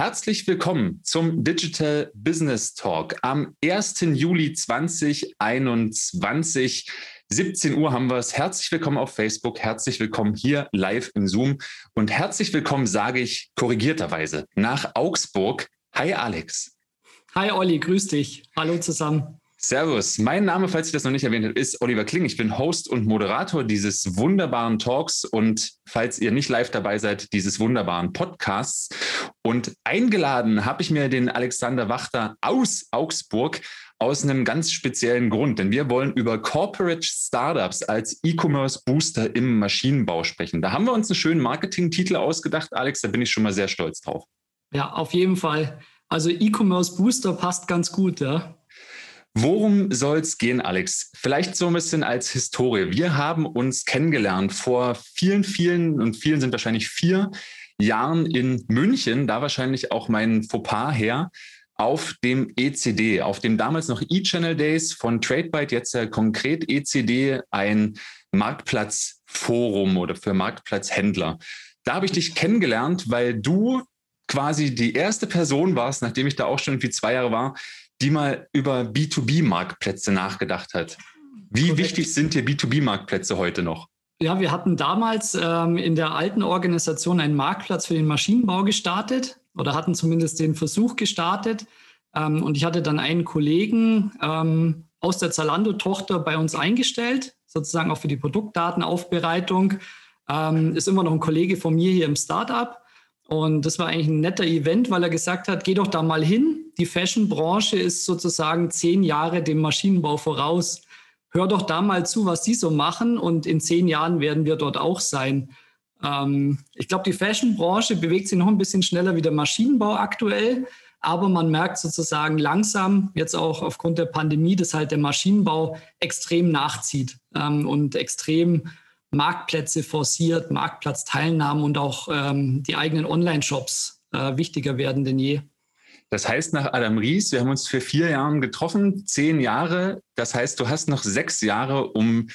Herzlich willkommen zum Digital Business Talk am 1. Juli 2021. 17 Uhr haben wir es. Herzlich willkommen auf Facebook, herzlich willkommen hier live im Zoom und herzlich willkommen, sage ich korrigierterweise, nach Augsburg. Hi Alex. Hi Olli, grüß dich. Hallo zusammen. Servus, mein Name, falls ich das noch nicht erwähnt habe, ist Oliver Kling. Ich bin Host und Moderator dieses wunderbaren Talks und falls ihr nicht live dabei seid, dieses wunderbaren Podcasts. Und eingeladen habe ich mir den Alexander Wachter aus Augsburg aus einem ganz speziellen Grund, denn wir wollen über Corporate Startups als E-Commerce Booster im Maschinenbau sprechen. Da haben wir uns einen schönen Marketing-Titel ausgedacht, Alex, da bin ich schon mal sehr stolz drauf. Ja, auf jeden Fall. Also E-Commerce Booster passt ganz gut, ja. Worum soll es gehen, Alex? Vielleicht so ein bisschen als Historie. Wir haben uns kennengelernt vor vielen, vielen und vielen sind wahrscheinlich vier Jahren in München, da wahrscheinlich auch mein Fauxpas her, auf dem ECD, auf dem damals noch E-Channel Days von TradeByte, jetzt ja konkret ECD, ein Marktplatzforum oder für Marktplatzhändler. Da habe ich dich kennengelernt, weil du quasi die erste Person warst, nachdem ich da auch schon irgendwie zwei Jahre war, die mal über B2B-Marktplätze nachgedacht hat. Wie Korrekt. wichtig sind dir B2B-Marktplätze heute noch? Ja, wir hatten damals ähm, in der alten Organisation einen Marktplatz für den Maschinenbau gestartet oder hatten zumindest den Versuch gestartet. Ähm, und ich hatte dann einen Kollegen ähm, aus der Zalando-Tochter bei uns eingestellt, sozusagen auch für die Produktdatenaufbereitung. Ähm, ist immer noch ein Kollege von mir hier im Startup. Und das war eigentlich ein netter Event, weil er gesagt hat, geh doch da mal hin. Die Fashion-Branche ist sozusagen zehn Jahre dem Maschinenbau voraus. Hör doch da mal zu, was die so machen und in zehn Jahren werden wir dort auch sein. Ähm, ich glaube, die Fashion-Branche bewegt sich noch ein bisschen schneller wie der Maschinenbau aktuell. Aber man merkt sozusagen langsam, jetzt auch aufgrund der Pandemie, dass halt der Maschinenbau extrem nachzieht ähm, und extrem Marktplätze forciert, Marktplatzteilnahmen und auch ähm, die eigenen Online-Shops äh, wichtiger werden denn je. Das heißt, nach Adam Ries, wir haben uns für vier Jahre getroffen, zehn Jahre. Das heißt, du hast noch sechs Jahre, um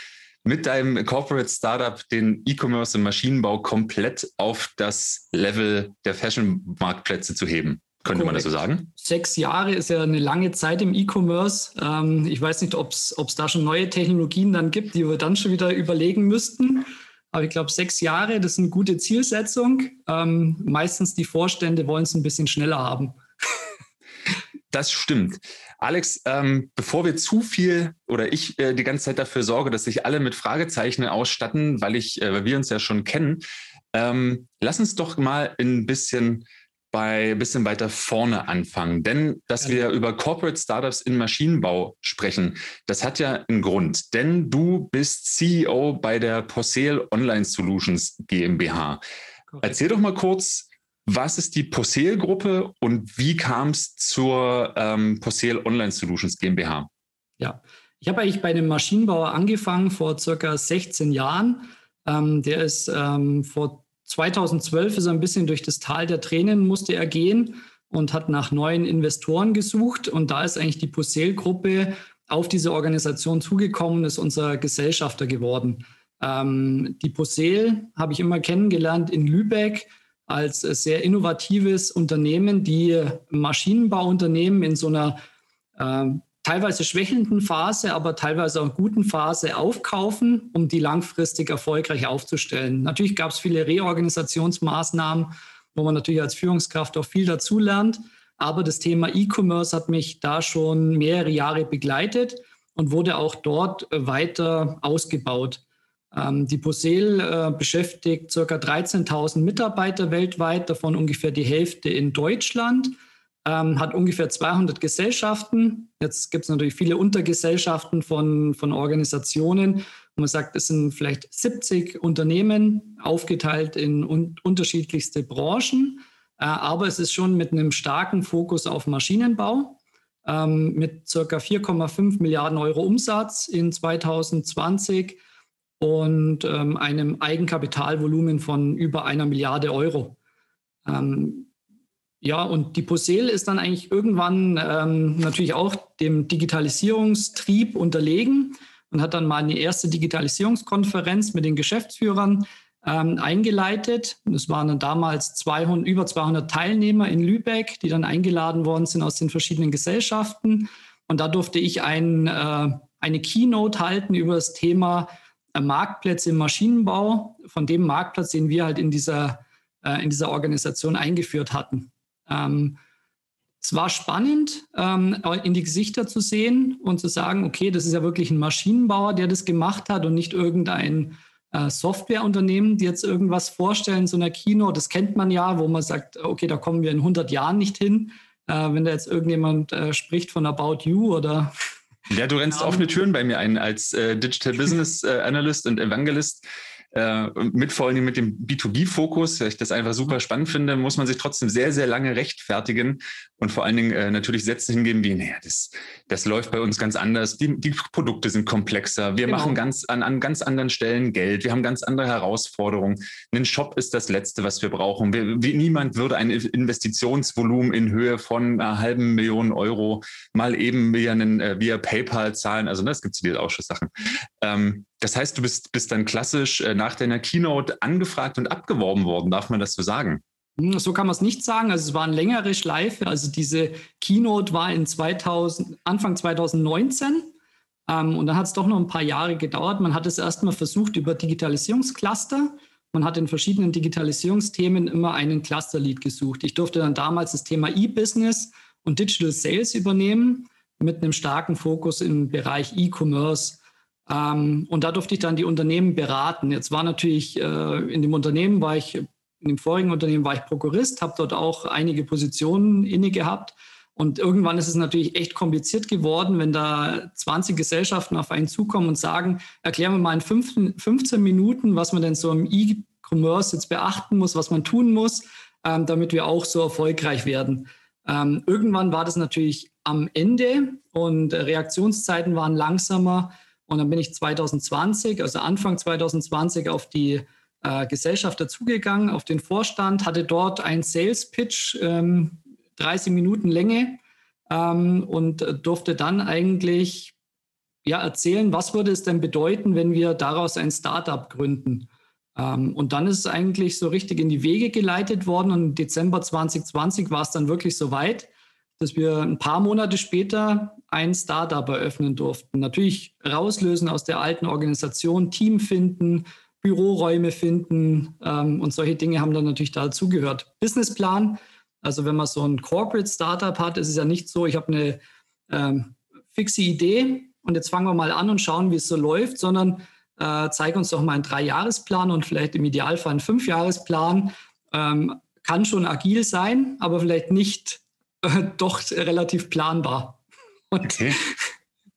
mit deinem Corporate Startup den E-Commerce und Maschinenbau komplett auf das Level der Fashion-Marktplätze zu heben. Könnte Korrekt. man das so sagen? Sechs Jahre ist ja eine lange Zeit im E-Commerce. Ähm, ich weiß nicht, ob es da schon neue Technologien dann gibt, die wir dann schon wieder überlegen müssten. Aber ich glaube, sechs Jahre, das ist eine gute Zielsetzung. Ähm, meistens die Vorstände wollen es ein bisschen schneller haben. Das stimmt. Alex, ähm, bevor wir zu viel oder ich äh, die ganze Zeit dafür sorge, dass sich alle mit Fragezeichen ausstatten, weil ich, äh, weil wir uns ja schon kennen, ähm, lass uns doch mal ein bisschen bei ein bisschen weiter vorne anfangen. Denn dass wir über Corporate Startups in Maschinenbau sprechen, das hat ja einen Grund. Denn du bist CEO bei der Posel Online Solutions GmbH. Correct. Erzähl doch mal kurz, was ist die Posel Gruppe und wie kam es zur ähm, Posel Online Solutions GmbH? Ja, ich habe eigentlich bei einem Maschinenbauer angefangen vor circa 16 Jahren. Ähm, der ist ähm, vor 2012 ist er ein bisschen durch das Tal der Tränen, musste er gehen und hat nach neuen Investoren gesucht. Und da ist eigentlich die Posel-Gruppe auf diese Organisation zugekommen, ist unser Gesellschafter geworden. Ähm, die Posel habe ich immer kennengelernt in Lübeck als sehr innovatives Unternehmen, die Maschinenbauunternehmen in so einer äh, teilweise schwächelnden Phase, aber teilweise auch guten Phase aufkaufen, um die langfristig erfolgreich aufzustellen. Natürlich gab es viele Reorganisationsmaßnahmen, wo man natürlich als Führungskraft auch viel dazulernt. Aber das Thema E-Commerce hat mich da schon mehrere Jahre begleitet und wurde auch dort weiter ausgebaut. Ähm, die Posel äh, beschäftigt ca. 13.000 Mitarbeiter weltweit, davon ungefähr die Hälfte in Deutschland ähm, hat ungefähr 200 Gesellschaften. Jetzt gibt es natürlich viele Untergesellschaften von, von Organisationen. Man sagt, es sind vielleicht 70 Unternehmen aufgeteilt in un unterschiedlichste Branchen. Äh, aber es ist schon mit einem starken Fokus auf Maschinenbau. Ähm, mit circa 4,5 Milliarden Euro Umsatz in 2020 und ähm, einem Eigenkapitalvolumen von über einer Milliarde Euro. Ähm, ja, und die Posel ist dann eigentlich irgendwann ähm, natürlich auch dem Digitalisierungstrieb unterlegen und hat dann mal eine erste Digitalisierungskonferenz mit den Geschäftsführern ähm, eingeleitet. Es waren dann damals 200, über 200 Teilnehmer in Lübeck, die dann eingeladen worden sind aus den verschiedenen Gesellschaften. Und da durfte ich ein, äh, eine Keynote halten über das Thema äh, Marktplätze im Maschinenbau, von dem Marktplatz, den wir halt in dieser, äh, in dieser Organisation eingeführt hatten. Ähm, es war spannend, ähm, in die Gesichter zu sehen und zu sagen, okay, das ist ja wirklich ein Maschinenbauer, der das gemacht hat und nicht irgendein äh, Softwareunternehmen, die jetzt irgendwas vorstellen, so einer Kino. Das kennt man ja, wo man sagt, okay, da kommen wir in 100 Jahren nicht hin. Äh, wenn da jetzt irgendjemand äh, spricht von About You oder ja, du rennst offene Türen bei mir ein als äh, Digital Business äh, Analyst und Evangelist äh, mit vor allem mit dem B2B-Fokus, weil ich das einfach super spannend finde, muss man sich trotzdem sehr, sehr lange rechtfertigen und vor allen Dingen äh, natürlich Sätze hingeben wie, naja, das, das läuft bei uns ganz anders, die, die Produkte sind komplexer, wir genau. machen ganz an, an ganz anderen Stellen Geld, wir haben ganz andere Herausforderungen. Ein Shop ist das Letzte, was wir brauchen. Wir, wie, niemand würde ein Investitionsvolumen in Höhe von einer halben Million Euro mal eben via, einen, äh, via PayPal zahlen. Also das gibt es diese Ausschusssachen. Ähm, das heißt, du bist, bist dann klassisch äh, nach deiner Keynote angefragt und abgeworben worden, darf man das so sagen? Hm, so kann man es nicht sagen. Also es war ein längere Schleife. Also diese Keynote war in 2000, Anfang 2019. Ähm, und dann hat es doch noch ein paar Jahre gedauert. Man hat es erstmal versucht über Digitalisierungscluster. Man hat in verschiedenen Digitalisierungsthemen immer einen Cluster-Lead gesucht. Ich durfte dann damals das Thema E-Business und Digital Sales übernehmen mit einem starken Fokus im Bereich E-Commerce. Ähm, und da durfte ich dann die Unternehmen beraten. Jetzt war natürlich äh, in dem Unternehmen war ich, in dem vorigen Unternehmen war ich Prokurist, habe dort auch einige Positionen inne gehabt. Und irgendwann ist es natürlich echt kompliziert geworden, wenn da 20 Gesellschaften auf einen zukommen und sagen, erklären wir mal in 15, 15 Minuten, was man denn so im E-Commerce jetzt beachten muss, was man tun muss, ähm, damit wir auch so erfolgreich werden. Ähm, irgendwann war das natürlich am Ende und Reaktionszeiten waren langsamer. Und dann bin ich 2020, also Anfang 2020, auf die äh, Gesellschaft dazugegangen, auf den Vorstand, hatte dort einen Sales Pitch, ähm, 30 Minuten Länge ähm, und durfte dann eigentlich ja, erzählen, was würde es denn bedeuten, wenn wir daraus ein Startup gründen. Ähm, und dann ist es eigentlich so richtig in die Wege geleitet worden und im Dezember 2020 war es dann wirklich soweit dass wir ein paar Monate später ein Startup eröffnen durften. Natürlich rauslösen aus der alten Organisation, Team finden, Büroräume finden ähm, und solche Dinge haben dann natürlich dazugehört. Businessplan, also wenn man so ein Corporate Startup hat, ist es ja nicht so, ich habe eine ähm, fixe Idee und jetzt fangen wir mal an und schauen, wie es so läuft, sondern äh, zeig uns doch mal einen Dreijahresplan und vielleicht im Idealfall einen Fünfjahresplan. Ähm, kann schon agil sein, aber vielleicht nicht doch relativ planbar. Und okay.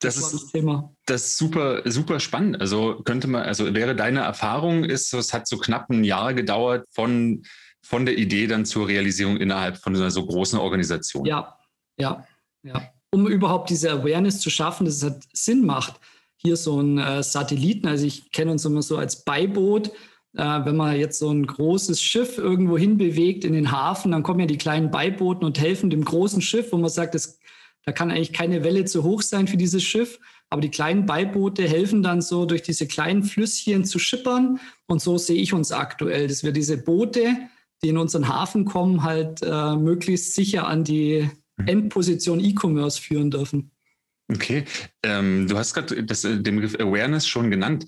Das, das ist das Thema. Das ist super, super spannend. Also könnte man, also wäre deine Erfahrung, ist, es hat so knapp ein Jahr gedauert von, von der Idee dann zur Realisierung innerhalb von einer so großen Organisation. Ja, ja, ja. Um überhaupt diese Awareness zu schaffen, dass es halt Sinn macht. Hier so ein äh, Satelliten, also ich kenne uns immer so als Beiboot äh, wenn man jetzt so ein großes Schiff irgendwo hin bewegt in den Hafen, dann kommen ja die kleinen Beibooten und helfen dem großen Schiff, wo man sagt, das, da kann eigentlich keine Welle zu hoch sein für dieses Schiff. Aber die kleinen Beiboote helfen dann so durch diese kleinen Flüsschen zu schippern. Und so sehe ich uns aktuell, dass wir diese Boote, die in unseren Hafen kommen, halt äh, möglichst sicher an die mhm. Endposition E-Commerce führen dürfen. Okay, ähm, du hast gerade den Begriff Awareness schon genannt.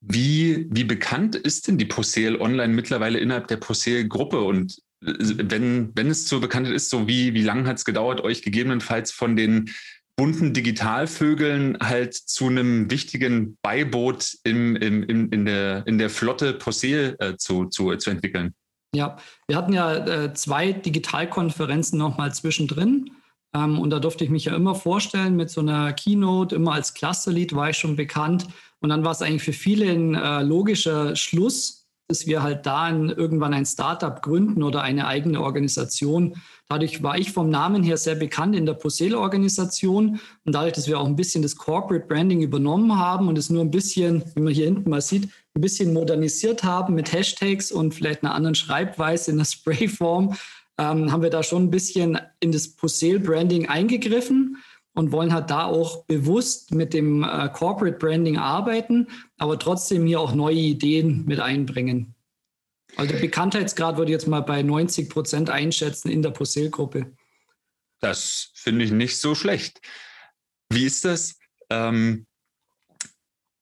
Wie, wie bekannt ist denn die Poseel online mittlerweile innerhalb der Poseel-Gruppe? Und äh, wenn, wenn es so bekannt ist, so wie, wie lange hat es gedauert, euch gegebenenfalls von den bunten Digitalvögeln halt zu einem wichtigen Beiboot im, im, im, in, der, in der Flotte Poseel äh, zu, zu, zu entwickeln? Ja, wir hatten ja äh, zwei Digitalkonferenzen nochmal zwischendrin. Ähm, und da durfte ich mich ja immer vorstellen mit so einer Keynote, immer als Clusterlead war ich schon bekannt. Und dann war es eigentlich für viele ein äh, logischer Schluss, dass wir halt da in, irgendwann ein Startup gründen oder eine eigene Organisation. Dadurch war ich vom Namen her sehr bekannt in der Posel-Organisation und dadurch, dass wir auch ein bisschen das Corporate Branding übernommen haben und es nur ein bisschen, wie man hier hinten mal sieht, ein bisschen modernisiert haben mit Hashtags und vielleicht einer anderen Schreibweise in der Sprayform, ähm, haben wir da schon ein bisschen in das Posel-Branding eingegriffen und wollen halt da auch bewusst mit dem äh, Corporate Branding arbeiten, aber trotzdem hier auch neue Ideen mit einbringen. Also der Bekanntheitsgrad würde ich jetzt mal bei 90 Prozent einschätzen in der Posel-Gruppe. Das finde ich nicht so schlecht. Wie ist das? Ähm,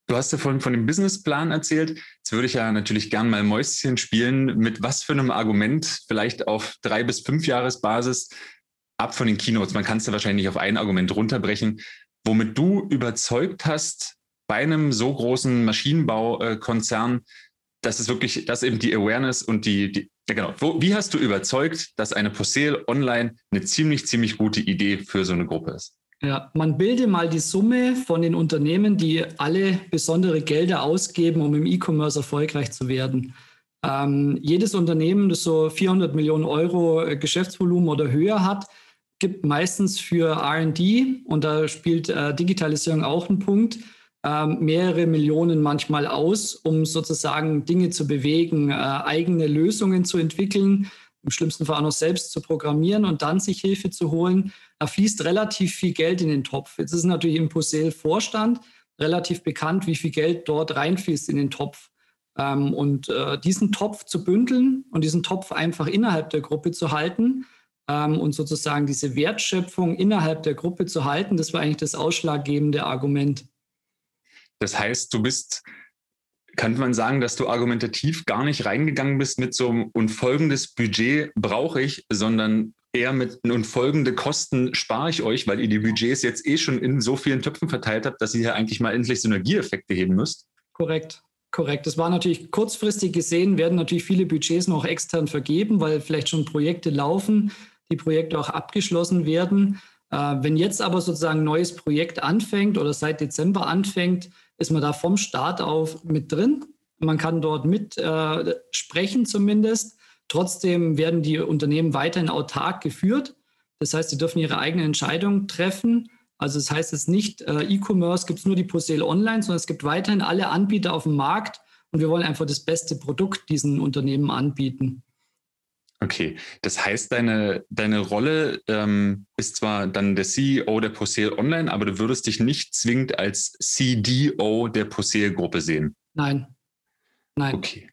du hast ja vorhin von dem Businessplan erzählt. Jetzt würde ich ja natürlich gern mal Mäuschen spielen. Mit was für einem Argument, vielleicht auf drei bis fünf Jahresbasis, ab von den Keynotes. Man kann es ja wahrscheinlich auf ein Argument runterbrechen, womit du überzeugt hast, bei einem so großen Maschinenbaukonzern, dass es wirklich, dass eben die Awareness und die, die ja genau. Wo, wie hast du überzeugt, dass eine Posel online eine ziemlich, ziemlich gute Idee für so eine Gruppe ist? Ja, man bilde mal die Summe von den Unternehmen, die alle besondere Gelder ausgeben, um im E-Commerce erfolgreich zu werden. Ähm, jedes Unternehmen, das so 400 Millionen Euro äh, Geschäftsvolumen oder höher hat, gibt meistens für RD, und da spielt äh, Digitalisierung auch einen Punkt, ähm, mehrere Millionen manchmal aus, um sozusagen Dinge zu bewegen, äh, eigene Lösungen zu entwickeln, im schlimmsten Fall auch noch selbst zu programmieren und dann sich Hilfe zu holen. Da fließt relativ viel Geld in den Topf. Jetzt ist natürlich im Posel-Vorstand relativ bekannt, wie viel Geld dort reinfließt in den Topf. Ähm, und äh, diesen Topf zu bündeln und diesen Topf einfach innerhalb der Gruppe zu halten ähm, und sozusagen diese Wertschöpfung innerhalb der Gruppe zu halten, das war eigentlich das ausschlaggebende Argument. Das heißt, du bist, kann man sagen, dass du argumentativ gar nicht reingegangen bist mit so einem und folgendes Budget brauche ich, sondern eher mit und folgende Kosten spare ich euch, weil ihr die Budgets jetzt eh schon in so vielen Töpfen verteilt habt, dass ihr hier eigentlich mal endlich Synergieeffekte heben müsst. Korrekt. Korrekt. Das war natürlich kurzfristig gesehen, werden natürlich viele Budgets noch extern vergeben, weil vielleicht schon Projekte laufen, die Projekte auch abgeschlossen werden. Äh, wenn jetzt aber sozusagen ein neues Projekt anfängt oder seit Dezember anfängt, ist man da vom Start auf mit drin. Man kann dort mit äh, sprechen zumindest. Trotzdem werden die Unternehmen weiterhin autark geführt. Das heißt, sie dürfen ihre eigene Entscheidung treffen. Also das heißt jetzt nicht, äh, E-Commerce gibt es nur die Posel Online, sondern es gibt weiterhin alle Anbieter auf dem Markt und wir wollen einfach das beste Produkt diesen Unternehmen anbieten. Okay, das heißt, deine, deine Rolle ähm, ist zwar dann der CEO der Posel Online, aber du würdest dich nicht zwingend als CDO der Posel-Gruppe sehen. Nein. Nein. Okay.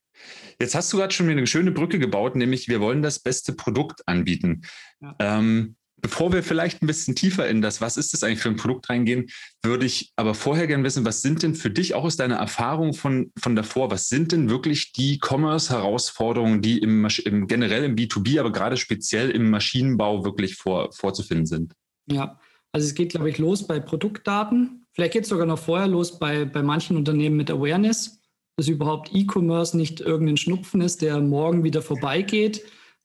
Jetzt hast du gerade schon mir eine schöne Brücke gebaut, nämlich wir wollen das beste Produkt anbieten. Ja. Ähm, Bevor wir vielleicht ein bisschen tiefer in das, was ist das eigentlich für ein Produkt reingehen, würde ich aber vorher gerne wissen, was sind denn für dich auch aus deiner Erfahrung von, von davor, was sind denn wirklich die Commerce-Herausforderungen, die im, im, generell im B2B, aber gerade speziell im Maschinenbau wirklich vor, vorzufinden sind? Ja, also es geht, glaube ich, los bei Produktdaten. Vielleicht geht es sogar noch vorher los bei, bei manchen Unternehmen mit Awareness, dass überhaupt E-Commerce nicht irgendein Schnupfen ist, der morgen wieder vorbeigeht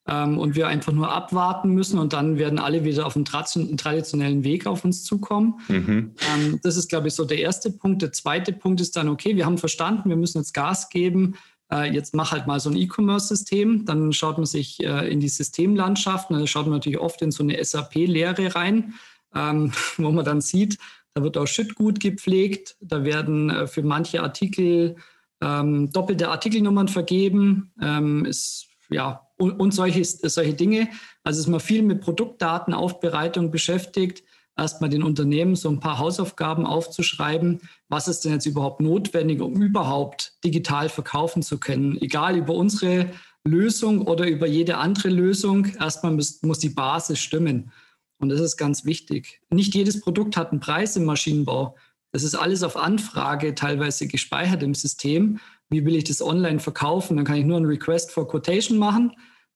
ähm, und wir einfach nur abwarten müssen und dann werden alle wieder auf einen traditionellen Weg auf uns zukommen. Mhm. Ähm, das ist, glaube ich, so der erste Punkt. Der zweite Punkt ist dann, okay, wir haben verstanden, wir müssen jetzt Gas geben. Äh, jetzt mach halt mal so ein E-Commerce-System. Dann schaut man sich äh, in die Systemlandschaften, da schaut man natürlich oft in so eine SAP-Lehre rein, ähm, wo man dann sieht, da wird auch Schüttgut gepflegt, da werden äh, für manche Artikel ähm, doppelte Artikelnummern vergeben. Ähm, ist ja, und, und solche, solche Dinge. Also ist man viel mit Produktdatenaufbereitung beschäftigt, erstmal den Unternehmen so ein paar Hausaufgaben aufzuschreiben. Was ist denn jetzt überhaupt notwendig, um überhaupt digital verkaufen zu können? Egal über unsere Lösung oder über jede andere Lösung. Erstmal muss, muss die Basis stimmen. Und das ist ganz wichtig. Nicht jedes Produkt hat einen Preis im Maschinenbau. Das ist alles auf Anfrage teilweise gespeichert im System wie will ich das online verkaufen, dann kann ich nur einen Request for Quotation machen.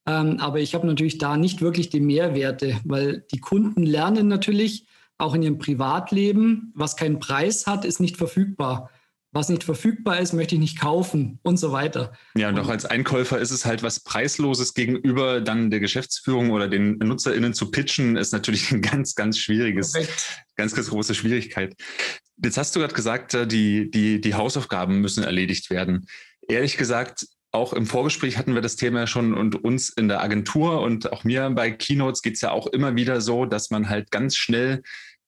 Ähm, aber ich habe natürlich da nicht wirklich die Mehrwerte, weil die Kunden lernen natürlich auch in ihrem Privatleben, was keinen Preis hat, ist nicht verfügbar. Was nicht verfügbar ist, möchte ich nicht kaufen und so weiter. Ja, und auch als Einkäufer ist es halt was Preisloses gegenüber dann der Geschäftsführung oder den NutzerInnen zu pitchen, ist natürlich ein ganz, ganz schwieriges, Perfekt. ganz, ganz große Schwierigkeit. Jetzt hast du gerade gesagt, äh, die, die, die Hausaufgaben müssen erledigt werden. Ehrlich gesagt, auch im Vorgespräch hatten wir das Thema schon und uns in der Agentur und auch mir bei Keynotes geht es ja auch immer wieder so, dass man halt ganz schnell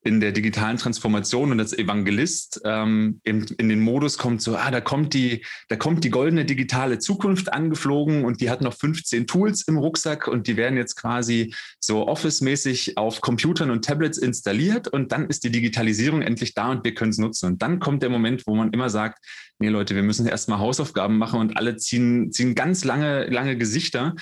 in der digitalen Transformation und als Evangelist ähm, in, in, den Modus kommt, so, ah, da kommt die, da kommt die goldene digitale Zukunft angeflogen und die hat noch 15 Tools im Rucksack und die werden jetzt quasi so Office-mäßig auf Computern und Tablets installiert und dann ist die Digitalisierung endlich da und wir können es nutzen. Und dann kommt der Moment, wo man immer sagt, nee Leute, wir müssen erstmal Hausaufgaben machen und alle ziehen, ziehen ganz lange, lange Gesichter.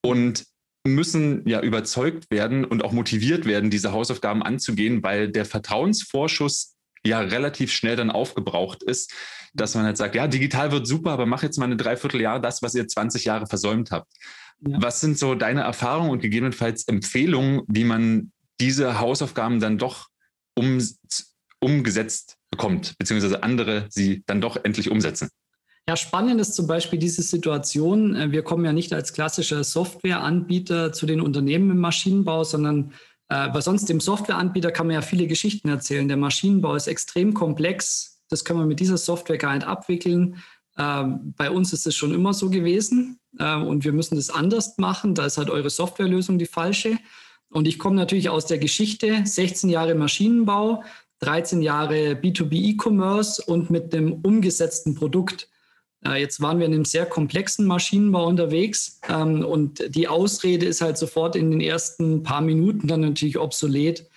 Und müssen ja überzeugt werden und auch motiviert werden, diese Hausaufgaben anzugehen, weil der Vertrauensvorschuss ja relativ schnell dann aufgebraucht ist, dass man halt sagt, ja, digital wird super, aber mach jetzt mal eine Dreivierteljahr das, was ihr 20 Jahre versäumt habt. Ja. Was sind so deine Erfahrungen und gegebenenfalls Empfehlungen, wie man diese Hausaufgaben dann doch um, umgesetzt bekommt, beziehungsweise andere sie dann doch endlich umsetzen? Ja, spannend ist zum Beispiel diese Situation. Äh, wir kommen ja nicht als klassischer Softwareanbieter zu den Unternehmen im Maschinenbau, sondern äh, weil sonst dem Softwareanbieter kann man ja viele Geschichten erzählen. Der Maschinenbau ist extrem komplex. Das können wir mit dieser Software gar nicht abwickeln. Äh, bei uns ist es schon immer so gewesen äh, und wir müssen das anders machen. Da ist halt eure Softwarelösung die falsche. Und ich komme natürlich aus der Geschichte, 16 Jahre Maschinenbau, 13 Jahre B2B E-Commerce und mit dem umgesetzten Produkt. Äh, jetzt waren wir in einem sehr komplexen Maschinenbau unterwegs ähm, und die Ausrede ist halt sofort in den ersten paar Minuten dann natürlich obsolet.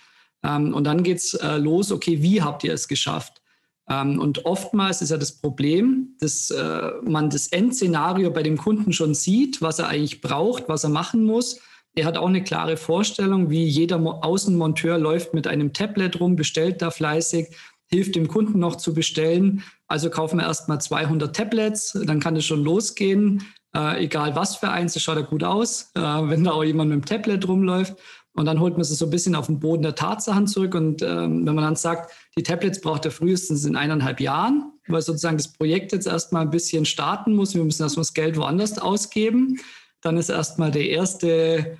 Ähm, und dann geht es äh, los, okay, wie habt ihr es geschafft? Ähm, und oftmals ist ja das Problem, dass äh, man das Endszenario bei dem Kunden schon sieht, was er eigentlich braucht, was er machen muss. Er hat auch eine klare Vorstellung, wie jeder Außenmonteur läuft mit einem Tablet rum, bestellt da fleißig, hilft dem Kunden noch zu bestellen. Also kaufen wir erstmal 200 Tablets, dann kann es schon losgehen. Äh, egal was für eins, das schaut ja gut aus, äh, wenn da auch jemand mit dem Tablet rumläuft. Und dann holt man es so ein bisschen auf den Boden der Tatsachen zurück. Und ähm, wenn man dann sagt, die Tablets braucht er frühestens in eineinhalb Jahren, weil sozusagen das Projekt jetzt erstmal ein bisschen starten muss, wir müssen erstmal das Geld woanders ausgeben, dann ist erstmal der erste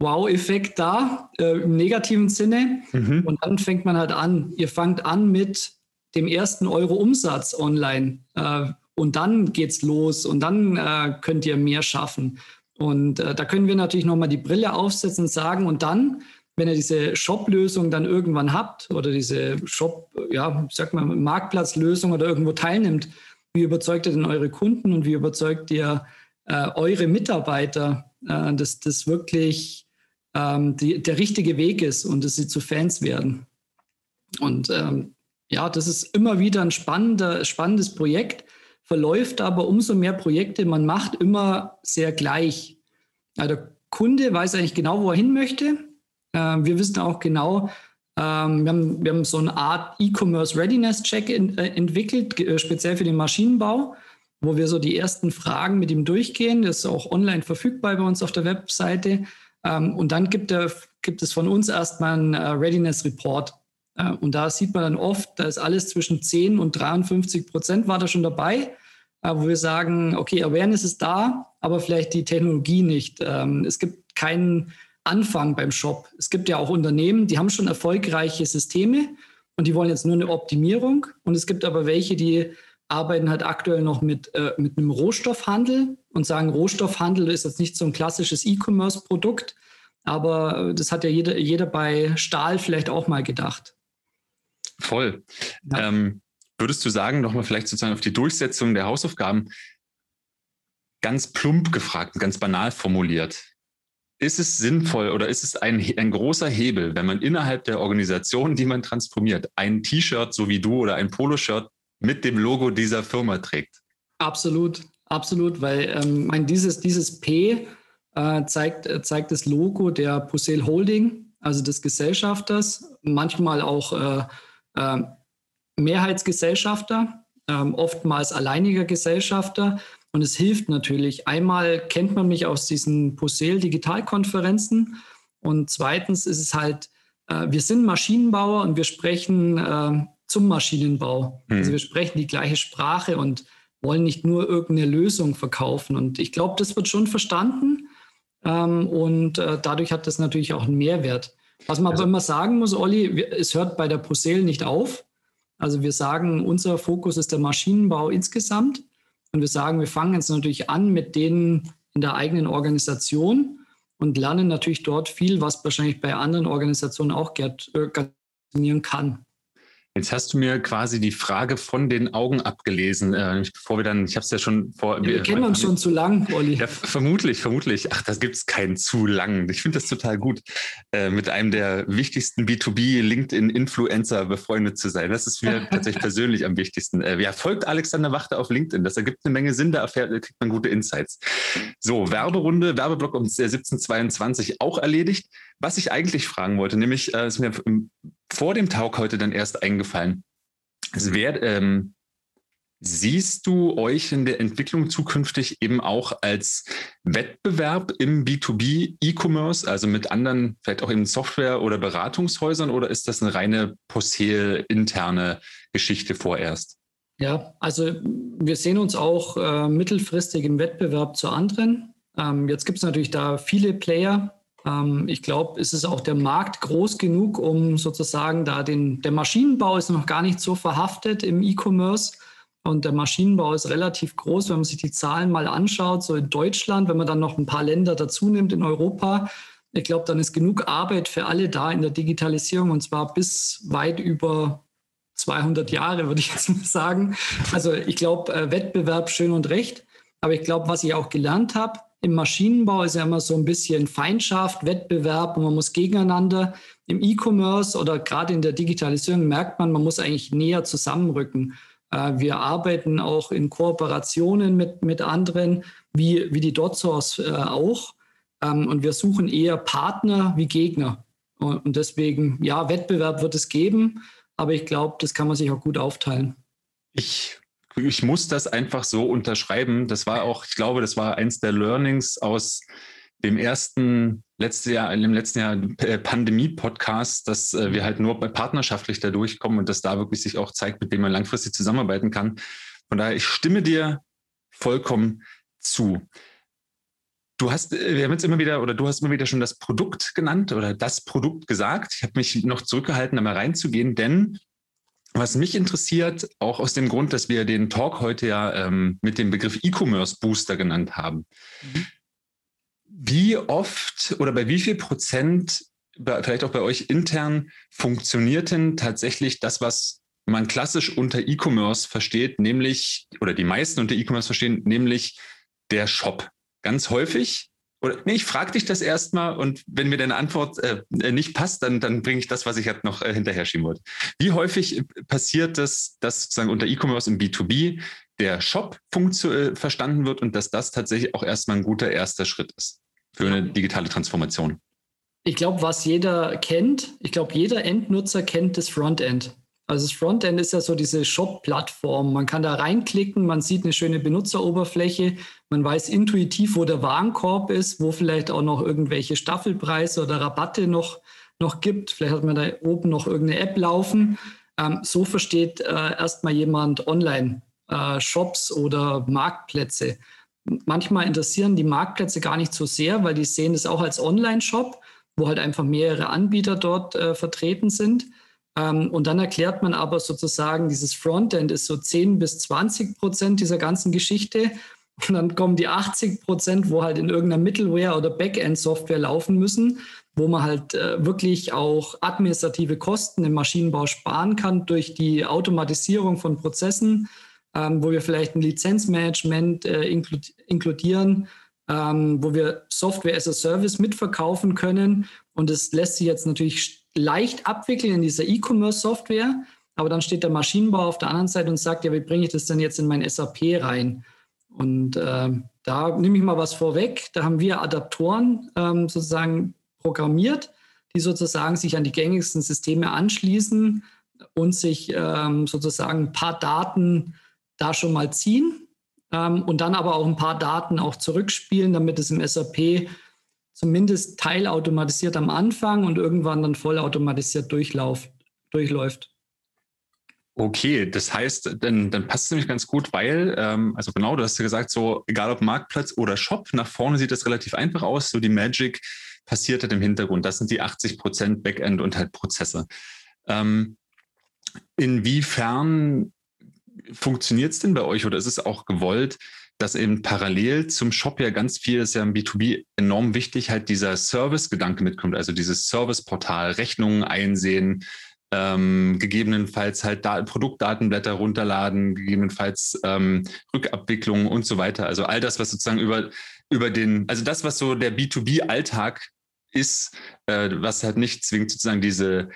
Wow-Effekt da, äh, im negativen Sinne. Mhm. Und dann fängt man halt an. Ihr fangt an mit dem ersten Euro Umsatz online. Äh, und dann geht's los und dann äh, könnt ihr mehr schaffen. Und äh, da können wir natürlich nochmal die Brille aufsetzen und sagen, und dann, wenn ihr diese Shop-Lösung dann irgendwann habt oder diese Shop, ja, sag mal, Marktplatzlösung oder irgendwo teilnimmt, wie überzeugt ihr denn eure Kunden und wie überzeugt ihr äh, eure Mitarbeiter, äh, dass das wirklich ähm, die, der richtige Weg ist und dass sie zu Fans werden? Und ähm, ja, das ist immer wieder ein spannendes Projekt, verläuft aber umso mehr Projekte man macht, immer sehr gleich. Also der Kunde weiß eigentlich genau, wo er hin möchte. Äh, wir wissen auch genau, ähm, wir, haben, wir haben so eine Art E-Commerce Readiness Check äh, entwickelt, äh, speziell für den Maschinenbau, wo wir so die ersten Fragen mit ihm durchgehen. Das ist auch online verfügbar bei uns auf der Webseite. Ähm, und dann gibt, er, gibt es von uns erstmal einen äh, Readiness Report und da sieht man dann oft, da ist alles zwischen 10 und 53 Prozent war da schon dabei, äh, wo wir sagen, okay, Awareness ist da, aber vielleicht die Technologie nicht. Ähm, es gibt keinen Anfang beim Shop. Es gibt ja auch Unternehmen, die haben schon erfolgreiche Systeme und die wollen jetzt nur eine Optimierung. Und es gibt aber welche, die arbeiten halt aktuell noch mit, äh, mit einem Rohstoffhandel und sagen, Rohstoffhandel ist jetzt nicht so ein klassisches E-Commerce-Produkt, aber das hat ja jeder, jeder bei Stahl vielleicht auch mal gedacht. Voll. Ja. Ähm, würdest du sagen, nochmal vielleicht sozusagen auf die Durchsetzung der Hausaufgaben, ganz plump gefragt, ganz banal formuliert, ist es sinnvoll oder ist es ein, ein großer Hebel, wenn man innerhalb der Organisation, die man transformiert, ein T-Shirt so wie du oder ein Poloshirt mit dem Logo dieser Firma trägt? Absolut, absolut, weil ähm, mein, dieses, dieses P äh, zeigt, äh, zeigt das Logo der Pusel Holding, also des Gesellschafters, manchmal auch äh, Mehrheitsgesellschafter, äh, oftmals alleiniger Gesellschafter. Und es hilft natürlich. Einmal kennt man mich aus diesen Posel-Digitalkonferenzen. Und zweitens ist es halt, äh, wir sind Maschinenbauer und wir sprechen äh, zum Maschinenbau. Mhm. Also wir sprechen die gleiche Sprache und wollen nicht nur irgendeine Lösung verkaufen. Und ich glaube, das wird schon verstanden. Ähm, und äh, dadurch hat das natürlich auch einen Mehrwert. Was man also, aber immer sagen muss, Olli, es hört bei der Posel nicht auf. Also wir sagen, unser Fokus ist der Maschinenbau insgesamt. Und wir sagen, wir fangen jetzt natürlich an mit denen in der eigenen Organisation und lernen natürlich dort viel, was wahrscheinlich bei anderen Organisationen auch äh, funktionieren kann. Jetzt hast du mir quasi die Frage von den Augen abgelesen, äh, bevor wir dann, ich habe es ja schon vor. Ja, wir, kennen uns schon zu lang, Olli. Ja, vermutlich, vermutlich. Ach, da gibt es keinen zu lang. Ich finde das total gut, äh, mit einem der wichtigsten B2B-LinkedIn-Influencer befreundet zu sein. Das ist mir tatsächlich persönlich am wichtigsten. Äh, ja, folgt Alexander Wachter auf LinkedIn. Das ergibt eine Menge Sinn, da erfährt, kriegt man gute Insights. So, Werberunde, Werbeblock um 1722 auch erledigt. Was ich eigentlich fragen wollte, nämlich, äh, ist mir vor dem Talk heute dann erst eingefallen. Wär, ähm, siehst du euch in der Entwicklung zukünftig eben auch als Wettbewerb im B2B E-Commerce, also mit anderen, vielleicht auch in Software- oder Beratungshäusern, oder ist das eine reine Posel-interne Geschichte vorerst? Ja, also wir sehen uns auch äh, mittelfristig im Wettbewerb zu anderen. Ähm, jetzt gibt es natürlich da viele Player, ähm, ich glaube, es ist auch der Markt groß genug, um sozusagen da den, der Maschinenbau ist noch gar nicht so verhaftet im E-Commerce. Und der Maschinenbau ist relativ groß, wenn man sich die Zahlen mal anschaut, so in Deutschland, wenn man dann noch ein paar Länder dazu nimmt in Europa. Ich glaube, dann ist genug Arbeit für alle da in der Digitalisierung und zwar bis weit über 200 Jahre, würde ich jetzt mal sagen. Also ich glaube, äh, Wettbewerb schön und recht. Aber ich glaube, was ich auch gelernt habe, im Maschinenbau ist ja immer so ein bisschen Feindschaft, Wettbewerb und man muss gegeneinander. Im E-Commerce oder gerade in der Digitalisierung merkt man, man muss eigentlich näher zusammenrücken. Äh, wir arbeiten auch in Kooperationen mit, mit anderen, wie, wie die DotSource äh, auch. Ähm, und wir suchen eher Partner wie Gegner. Und deswegen, ja, Wettbewerb wird es geben, aber ich glaube, das kann man sich auch gut aufteilen. Ich ich muss das einfach so unterschreiben. Das war auch, ich glaube, das war eins der Learnings aus dem ersten letzte Jahr, im letzten Jahr äh, Pandemie-Podcast, dass äh, wir halt nur partnerschaftlich da durchkommen und dass da wirklich sich auch zeigt, mit dem man langfristig zusammenarbeiten kann. Von daher, ich stimme dir vollkommen zu. Du hast, äh, wir haben jetzt immer wieder, oder du hast immer wieder schon das Produkt genannt oder das Produkt gesagt. Ich habe mich noch zurückgehalten, da mal reinzugehen, denn was mich interessiert, auch aus dem Grund, dass wir den Talk heute ja ähm, mit dem Begriff E-Commerce Booster genannt haben. Mhm. Wie oft oder bei wie viel Prozent, vielleicht auch bei euch intern, funktioniert denn tatsächlich das, was man klassisch unter E-Commerce versteht, nämlich, oder die meisten unter E-Commerce verstehen, nämlich der Shop. Ganz häufig oder nee, ich frage dich das erstmal und wenn mir deine Antwort äh, nicht passt, dann, dann bringe ich das, was ich halt noch äh, hinterher schieben wollte. Wie häufig äh, passiert das, dass sozusagen unter E-Commerce im B2B der Shop äh, verstanden wird und dass das tatsächlich auch erstmal ein guter erster Schritt ist für eine digitale Transformation? Ich glaube, was jeder kennt, ich glaube, jeder Endnutzer kennt das Frontend. Also das Frontend ist ja so diese Shop-Plattform. Man kann da reinklicken, man sieht eine schöne Benutzeroberfläche, man weiß intuitiv, wo der Warenkorb ist, wo vielleicht auch noch irgendwelche Staffelpreise oder Rabatte noch, noch gibt. Vielleicht hat man da oben noch irgendeine App laufen. Ähm, so versteht äh, erstmal jemand Online-Shops äh, oder Marktplätze. Manchmal interessieren die Marktplätze gar nicht so sehr, weil die sehen es auch als Online-Shop, wo halt einfach mehrere Anbieter dort äh, vertreten sind. Ähm, und dann erklärt man aber sozusagen, dieses Frontend ist so 10 bis 20 Prozent dieser ganzen Geschichte. Und dann kommen die 80 Prozent, wo halt in irgendeiner Middleware oder Backend-Software laufen müssen, wo man halt äh, wirklich auch administrative Kosten im Maschinenbau sparen kann durch die Automatisierung von Prozessen, ähm, wo wir vielleicht ein Lizenzmanagement äh, inkludieren, ähm, wo wir Software as a Service mitverkaufen können. Und es lässt sich jetzt natürlich leicht abwickeln in dieser E-Commerce-Software, aber dann steht der Maschinenbau auf der anderen Seite und sagt, ja, wie bringe ich das denn jetzt in mein SAP rein? Und äh, da nehme ich mal was vorweg. Da haben wir Adaptoren ähm, sozusagen programmiert, die sozusagen sich an die gängigsten Systeme anschließen und sich ähm, sozusagen ein paar Daten da schon mal ziehen ähm, und dann aber auch ein paar Daten auch zurückspielen, damit es im SAP zumindest teilautomatisiert am Anfang und irgendwann dann vollautomatisiert durchläuft. Okay, das heißt, dann, dann passt es nämlich ganz gut, weil, ähm, also genau, du hast ja gesagt, so egal ob Marktplatz oder Shop, nach vorne sieht das relativ einfach aus. So die Magic passiert halt im Hintergrund. Das sind die 80 Prozent Backend und halt Prozesse. Ähm, inwiefern funktioniert es denn bei euch oder ist es auch gewollt, dass eben parallel zum Shop ja ganz viel, ist ja im B2B enorm wichtig, halt dieser Service-Gedanke mitkommt, also dieses Service-Portal, Rechnungen einsehen, ähm, gegebenenfalls halt da Produktdatenblätter runterladen, gegebenenfalls ähm, Rückabwicklung und so weiter. Also all das, was sozusagen über, über den, also das, was so der B2B-Alltag ist, äh, was halt nicht zwingend sozusagen diese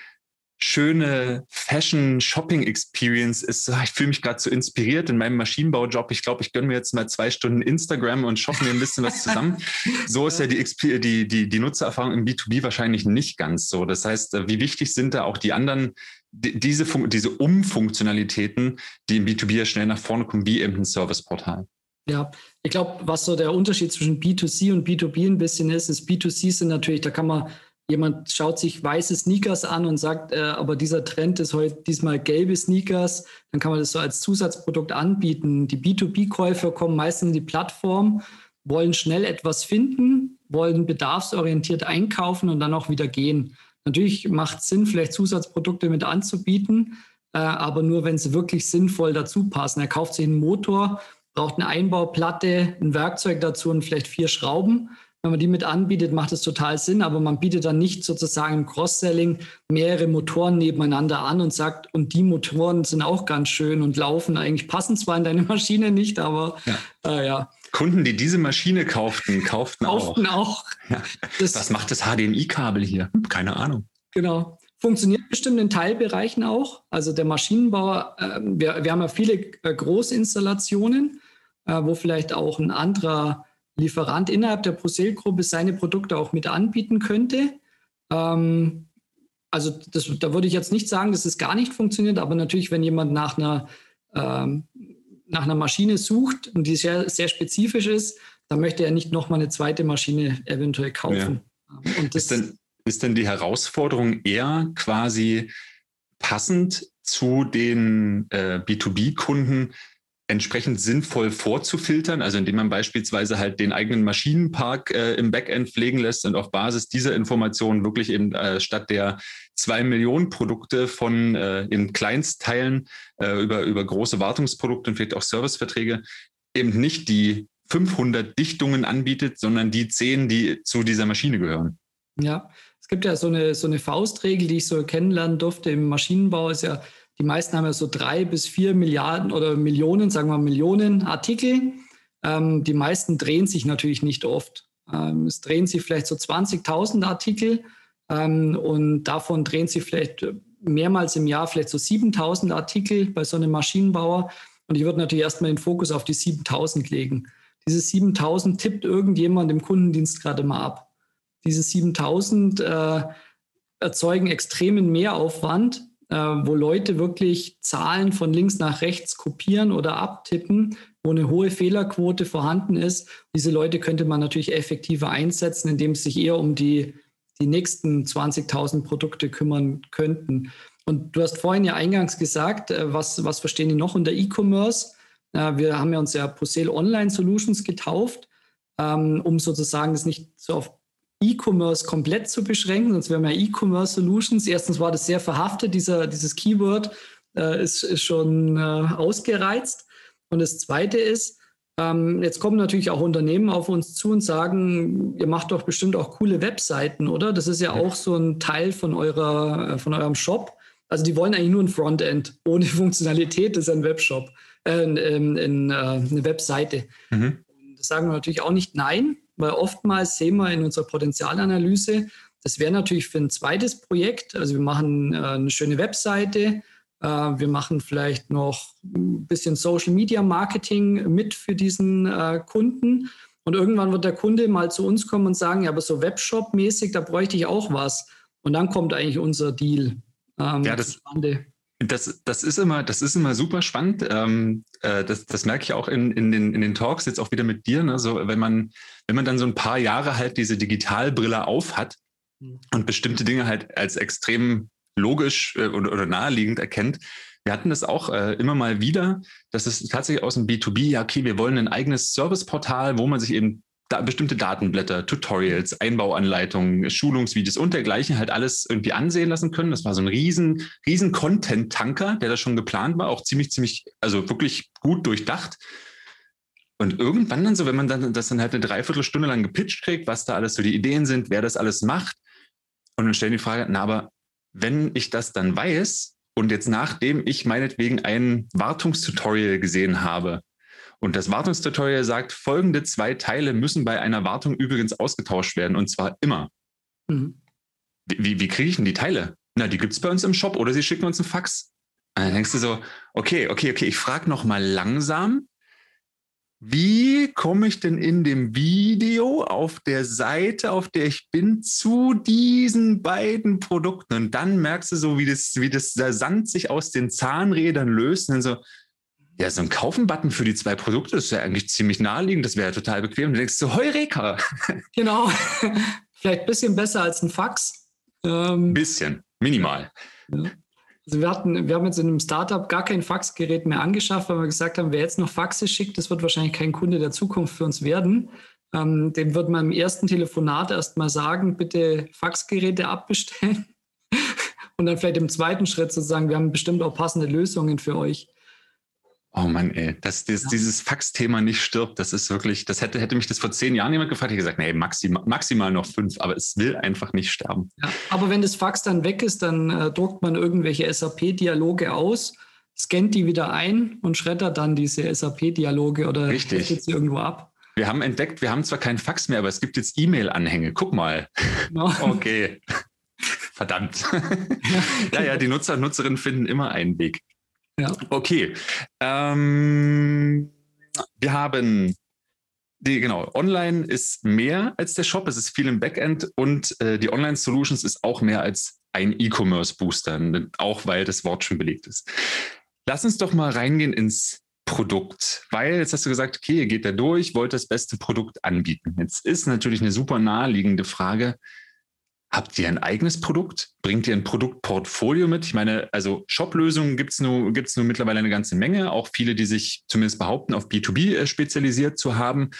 schöne Fashion-Shopping-Experience ist. Ich fühle mich gerade so inspiriert in meinem Maschinenbaujob. Ich glaube, ich gönne mir jetzt mal zwei Stunden Instagram und shoppe mir ein bisschen was zusammen. So ist ja die, die, die, die Nutzererfahrung im B2B wahrscheinlich nicht ganz so. Das heißt, äh, wie wichtig sind da auch die anderen, diese, diese Umfunktionalitäten, die im B2B ja schnell nach vorne kommen, wie eben ein Serviceportal? Ja, ich glaube, was so der Unterschied zwischen B2C und B2B ein bisschen ist, ist B2C sind natürlich, da kann man jemand schaut sich weiße Sneakers an und sagt, äh, aber dieser Trend ist heute diesmal gelbe Sneakers, dann kann man das so als Zusatzprodukt anbieten. Die B2B-Käufer kommen meistens in die Plattform, wollen schnell etwas finden, wollen bedarfsorientiert einkaufen und dann auch wieder gehen. Natürlich macht es Sinn, vielleicht Zusatzprodukte mit anzubieten, äh, aber nur, wenn sie wirklich sinnvoll dazu passen. Er kauft sich einen Motor, braucht eine Einbauplatte, ein Werkzeug dazu und vielleicht vier Schrauben wenn man die mit anbietet, macht es total Sinn, aber man bietet dann nicht sozusagen im Cross-Selling mehrere Motoren nebeneinander an und sagt, und die Motoren sind auch ganz schön und laufen eigentlich, passen zwar in deine Maschine nicht, aber ja. Äh, ja. Kunden, die diese Maschine kauften, kauften, kauften auch. auch. Ja. Was macht das HDMI-Kabel hier? Hm, keine Ahnung. Genau. Funktioniert bestimmt in Teilbereichen auch. Also der Maschinenbauer, äh, wir, wir haben ja viele äh, Großinstallationen, äh, wo vielleicht auch ein anderer Lieferant innerhalb der Prosel-Gruppe seine Produkte auch mit anbieten könnte. Ähm, also das, da würde ich jetzt nicht sagen, dass es gar nicht funktioniert, aber natürlich, wenn jemand nach einer, ähm, nach einer Maschine sucht und die sehr, sehr spezifisch ist, dann möchte er nicht nochmal eine zweite Maschine eventuell kaufen. Ja. Und das ist, denn, ist denn die Herausforderung eher quasi passend zu den äh, B2B-Kunden entsprechend sinnvoll vorzufiltern, also indem man beispielsweise halt den eigenen Maschinenpark äh, im Backend pflegen lässt und auf Basis dieser Informationen wirklich eben äh, statt der zwei Millionen Produkte von äh, in Kleinstteilen äh, über, über große Wartungsprodukte und vielleicht auch Serviceverträge eben nicht die 500 Dichtungen anbietet, sondern die 10, die zu dieser Maschine gehören. Ja, es gibt ja so eine, so eine Faustregel, die ich so kennenlernen durfte im Maschinenbau, ist ja, die meisten haben ja so drei bis vier Milliarden oder Millionen, sagen wir Millionen Artikel. Ähm, die meisten drehen sich natürlich nicht oft. Ähm, es drehen sich vielleicht so 20.000 Artikel ähm, und davon drehen sich vielleicht mehrmals im Jahr vielleicht so 7.000 Artikel bei so einem Maschinenbauer. Und ich würde natürlich erstmal den Fokus auf die 7.000 legen. Diese 7.000 tippt irgendjemand im Kundendienst gerade mal ab. Diese 7.000 äh, erzeugen extremen Mehraufwand äh, wo Leute wirklich Zahlen von links nach rechts kopieren oder abtippen, wo eine hohe Fehlerquote vorhanden ist. Diese Leute könnte man natürlich effektiver einsetzen, indem sie sich eher um die, die nächsten 20.000 Produkte kümmern könnten. Und du hast vorhin ja eingangs gesagt, äh, was, was verstehen die noch unter E-Commerce? Äh, wir haben ja uns ja Posel Online Solutions getauft, ähm, um sozusagen das nicht so auf E-Commerce komplett zu beschränken, sonst wären wir E-Commerce Solutions. Erstens war das sehr verhaftet, dieser, dieses Keyword äh, ist, ist schon äh, ausgereizt. Und das Zweite ist, ähm, jetzt kommen natürlich auch Unternehmen auf uns zu und sagen, ihr macht doch bestimmt auch coole Webseiten, oder? Das ist ja auch so ein Teil von, eurer, äh, von eurem Shop. Also die wollen eigentlich nur ein Frontend ohne Funktionalität, das ist ein Webshop, äh, in, in, in, äh, eine Webseite. Mhm. Das sagen wir natürlich auch nicht nein, weil oftmals sehen wir in unserer Potenzialanalyse, das wäre natürlich für ein zweites Projekt. Also wir machen äh, eine schöne Webseite, äh, wir machen vielleicht noch ein bisschen Social Media Marketing mit für diesen äh, Kunden. Und irgendwann wird der Kunde mal zu uns kommen und sagen, ja, aber so Webshop-mäßig, da bräuchte ich auch was. Und dann kommt eigentlich unser Deal. Ähm, ja, das, das, das, ist immer, das ist immer super spannend. Ähm, äh, das, das merke ich auch in, in, den, in den Talks jetzt auch wieder mit dir. Ne? So, wenn, man, wenn man dann so ein paar Jahre halt diese Digitalbrille auf hat mhm. und bestimmte Dinge halt als extrem logisch äh, oder, oder naheliegend erkennt, wir hatten das auch äh, immer mal wieder, dass es tatsächlich aus dem B2B, ja, okay, wir wollen ein eigenes Serviceportal, wo man sich eben da bestimmte Datenblätter, Tutorials, Einbauanleitungen, Schulungsvideos und dergleichen halt alles irgendwie ansehen lassen können. Das war so ein riesen, riesen Content-Tanker, der da schon geplant war, auch ziemlich, ziemlich, also wirklich gut durchdacht. Und irgendwann dann so, wenn man dann das dann halt eine Dreiviertelstunde lang gepitcht kriegt, was da alles so die Ideen sind, wer das alles macht, und dann stellen die Frage, na, aber wenn ich das dann weiß und jetzt nachdem ich meinetwegen ein Wartungstutorial gesehen habe und das Wartungstutorial sagt, folgende zwei Teile müssen bei einer Wartung übrigens ausgetauscht werden und zwar immer. Mhm. Wie, wie kriege ich denn die Teile? Na, die gibt es bei uns im Shop oder sie schicken uns einen Fax. Und dann denkst du so, okay, okay, okay, ich frage nochmal langsam, wie komme ich denn in dem Video auf der Seite, auf der ich bin, zu diesen beiden Produkten? Und dann merkst du so, wie das, wie das der Sand sich aus den Zahnrädern löst. Und dann so, ja, so ein Kaufen-Button für die zwei Produkte ist ja eigentlich ziemlich naheliegend. Das wäre ja total bequem. Und du denkst so, Heureka! Genau. Vielleicht ein bisschen besser als ein Fax. Ähm, bisschen, minimal. Ja. Also wir, hatten, wir haben jetzt in einem Startup gar kein Faxgerät mehr angeschafft, weil wir gesagt haben, wer jetzt noch Faxe schickt, das wird wahrscheinlich kein Kunde der Zukunft für uns werden. Ähm, dem wird man im ersten Telefonat erstmal sagen, bitte Faxgeräte abbestellen. Und dann vielleicht im zweiten Schritt sozusagen, wir haben bestimmt auch passende Lösungen für euch. Oh Mann, ey, dass, dass ja. dieses Fax-Thema nicht stirbt, das ist wirklich, das hätte, hätte mich das vor zehn Jahren jemand gefragt, hätte gesagt, nee, maximal, maximal noch fünf, aber es will einfach nicht sterben. Ja, aber wenn das Fax dann weg ist, dann äh, druckt man irgendwelche SAP-Dialoge aus, scannt die wieder ein und schreddert dann diese SAP-Dialoge oder Richtig. sie irgendwo ab. Wir haben entdeckt, wir haben zwar keinen Fax mehr, aber es gibt jetzt E-Mail-Anhänge. Guck mal. No. Okay. Verdammt. ja, ja, die Nutzer und Nutzerinnen finden immer einen Weg. Ja. Okay. Ähm, wir haben die, genau, online ist mehr als der Shop, es ist viel im Backend und äh, die Online-Solutions ist auch mehr als ein E-Commerce-Booster, auch weil das Wort schon belegt ist. Lass uns doch mal reingehen ins Produkt, weil jetzt hast du gesagt, okay, ihr geht da durch, wollt das beste Produkt anbieten. Jetzt ist natürlich eine super naheliegende Frage, Habt ihr ein eigenes Produkt? Bringt ihr ein Produktportfolio mit? Ich meine, also Shop-Lösungen gibt es nur, gibt's nur mittlerweile eine ganze Menge, auch viele, die sich zumindest behaupten, auf B2B äh, spezialisiert zu haben.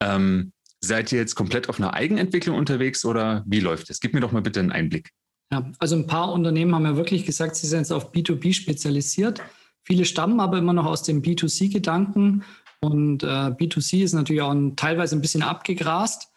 Ähm, seid ihr jetzt komplett auf einer Eigenentwicklung unterwegs oder wie läuft es? Gib mir doch mal bitte einen Einblick. Ja, also ein paar Unternehmen haben ja wirklich gesagt, sie sind jetzt auf B2B spezialisiert. Viele stammen aber immer noch aus dem B2C-Gedanken und äh, B2C ist natürlich auch ein, teilweise ein bisschen abgegrast.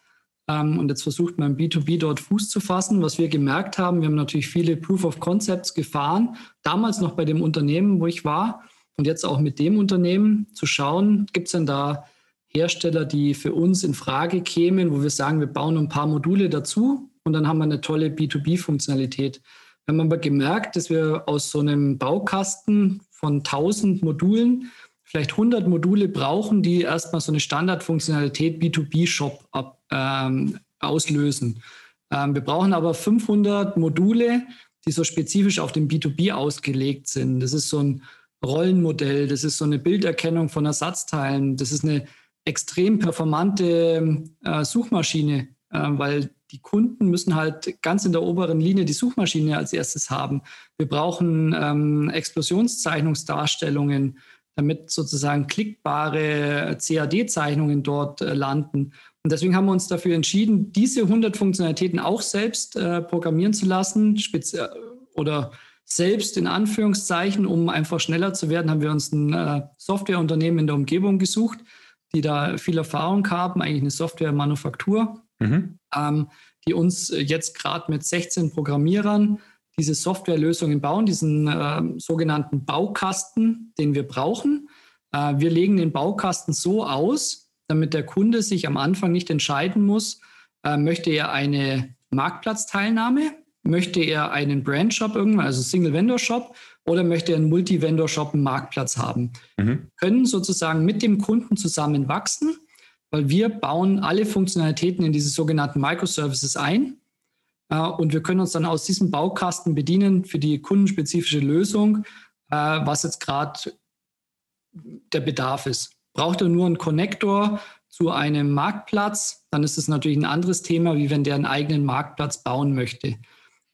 Ähm, und jetzt versucht man B2B dort Fuß zu fassen. Was wir gemerkt haben, wir haben natürlich viele Proof of Concepts gefahren, damals noch bei dem Unternehmen, wo ich war und jetzt auch mit dem Unternehmen zu schauen, gibt es denn da Hersteller, die für uns in Frage kämen, wo wir sagen, wir bauen ein paar Module dazu und dann haben wir eine tolle B2B-Funktionalität. Wir haben aber gemerkt, dass wir aus so einem Baukasten von 1000 Modulen vielleicht 100 Module brauchen, die erstmal so eine Standardfunktionalität B2B-Shop ähm, auslösen. Ähm, wir brauchen aber 500 Module, die so spezifisch auf den B2B ausgelegt sind. Das ist so ein Rollenmodell, das ist so eine Bilderkennung von Ersatzteilen, das ist eine extrem performante äh, Suchmaschine, äh, weil die Kunden müssen halt ganz in der oberen Linie die Suchmaschine als erstes haben. Wir brauchen ähm, Explosionszeichnungsdarstellungen damit sozusagen klickbare CAD-Zeichnungen dort äh, landen. Und deswegen haben wir uns dafür entschieden, diese 100 Funktionalitäten auch selbst äh, programmieren zu lassen äh, oder selbst in Anführungszeichen, um einfach schneller zu werden, haben wir uns ein äh, Softwareunternehmen in der Umgebung gesucht, die da viel Erfahrung haben, eigentlich eine Softwaremanufaktur, mhm. ähm, die uns jetzt gerade mit 16 Programmierern diese Softwarelösungen bauen, diesen äh, sogenannten Baukasten, den wir brauchen. Äh, wir legen den Baukasten so aus, damit der Kunde sich am Anfang nicht entscheiden muss, äh, möchte er eine Marktplatzteilnahme, möchte er einen Brandshop irgendwann, also Single-Vendor-Shop, oder möchte er einen Multi-Vendor-Shop, einen Marktplatz haben. Mhm. Können sozusagen mit dem Kunden zusammen wachsen, weil wir bauen alle Funktionalitäten in diese sogenannten Microservices ein äh, und wir können uns dann aus diesem Baukasten bedienen für die kundenspezifische Lösung, äh, was jetzt gerade der Bedarf ist. Braucht er nur einen Connector zu einem Marktplatz, dann ist es natürlich ein anderes Thema, wie wenn der einen eigenen Marktplatz bauen möchte.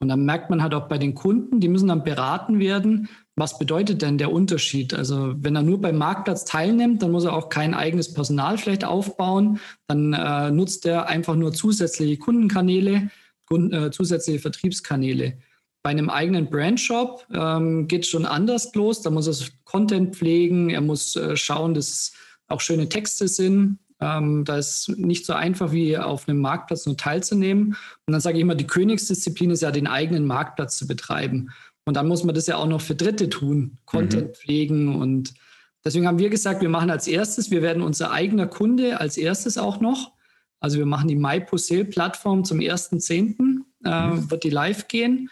Und dann merkt man halt auch bei den Kunden, die müssen dann beraten werden, was bedeutet denn der Unterschied? Also wenn er nur beim Marktplatz teilnimmt, dann muss er auch kein eigenes Personal vielleicht aufbauen. Dann äh, nutzt er einfach nur zusätzliche Kundenkanäle äh, zusätzliche Vertriebskanäle. Bei einem eigenen Brandshop ähm, geht es schon anders los. Da muss er Content pflegen, er muss äh, schauen, dass auch schöne Texte sind. Ähm, da ist nicht so einfach wie auf einem Marktplatz nur teilzunehmen. Und dann sage ich immer, die Königsdisziplin ist ja, den eigenen Marktplatz zu betreiben. Und dann muss man das ja auch noch für Dritte tun, Content mhm. pflegen. Und deswegen haben wir gesagt, wir machen als erstes, wir werden unser eigener Kunde als erstes auch noch. Also wir machen die MyPosel-Plattform zum 1.10. Äh, mhm. wird die live gehen.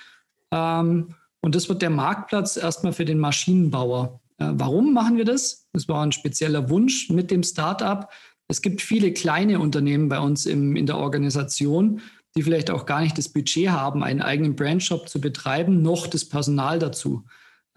Ähm, und das wird der Marktplatz erstmal für den Maschinenbauer. Äh, warum machen wir das? Das war ein spezieller Wunsch mit dem Startup. Es gibt viele kleine Unternehmen bei uns im, in der Organisation, die vielleicht auch gar nicht das Budget haben, einen eigenen Brandshop zu betreiben, noch das Personal dazu.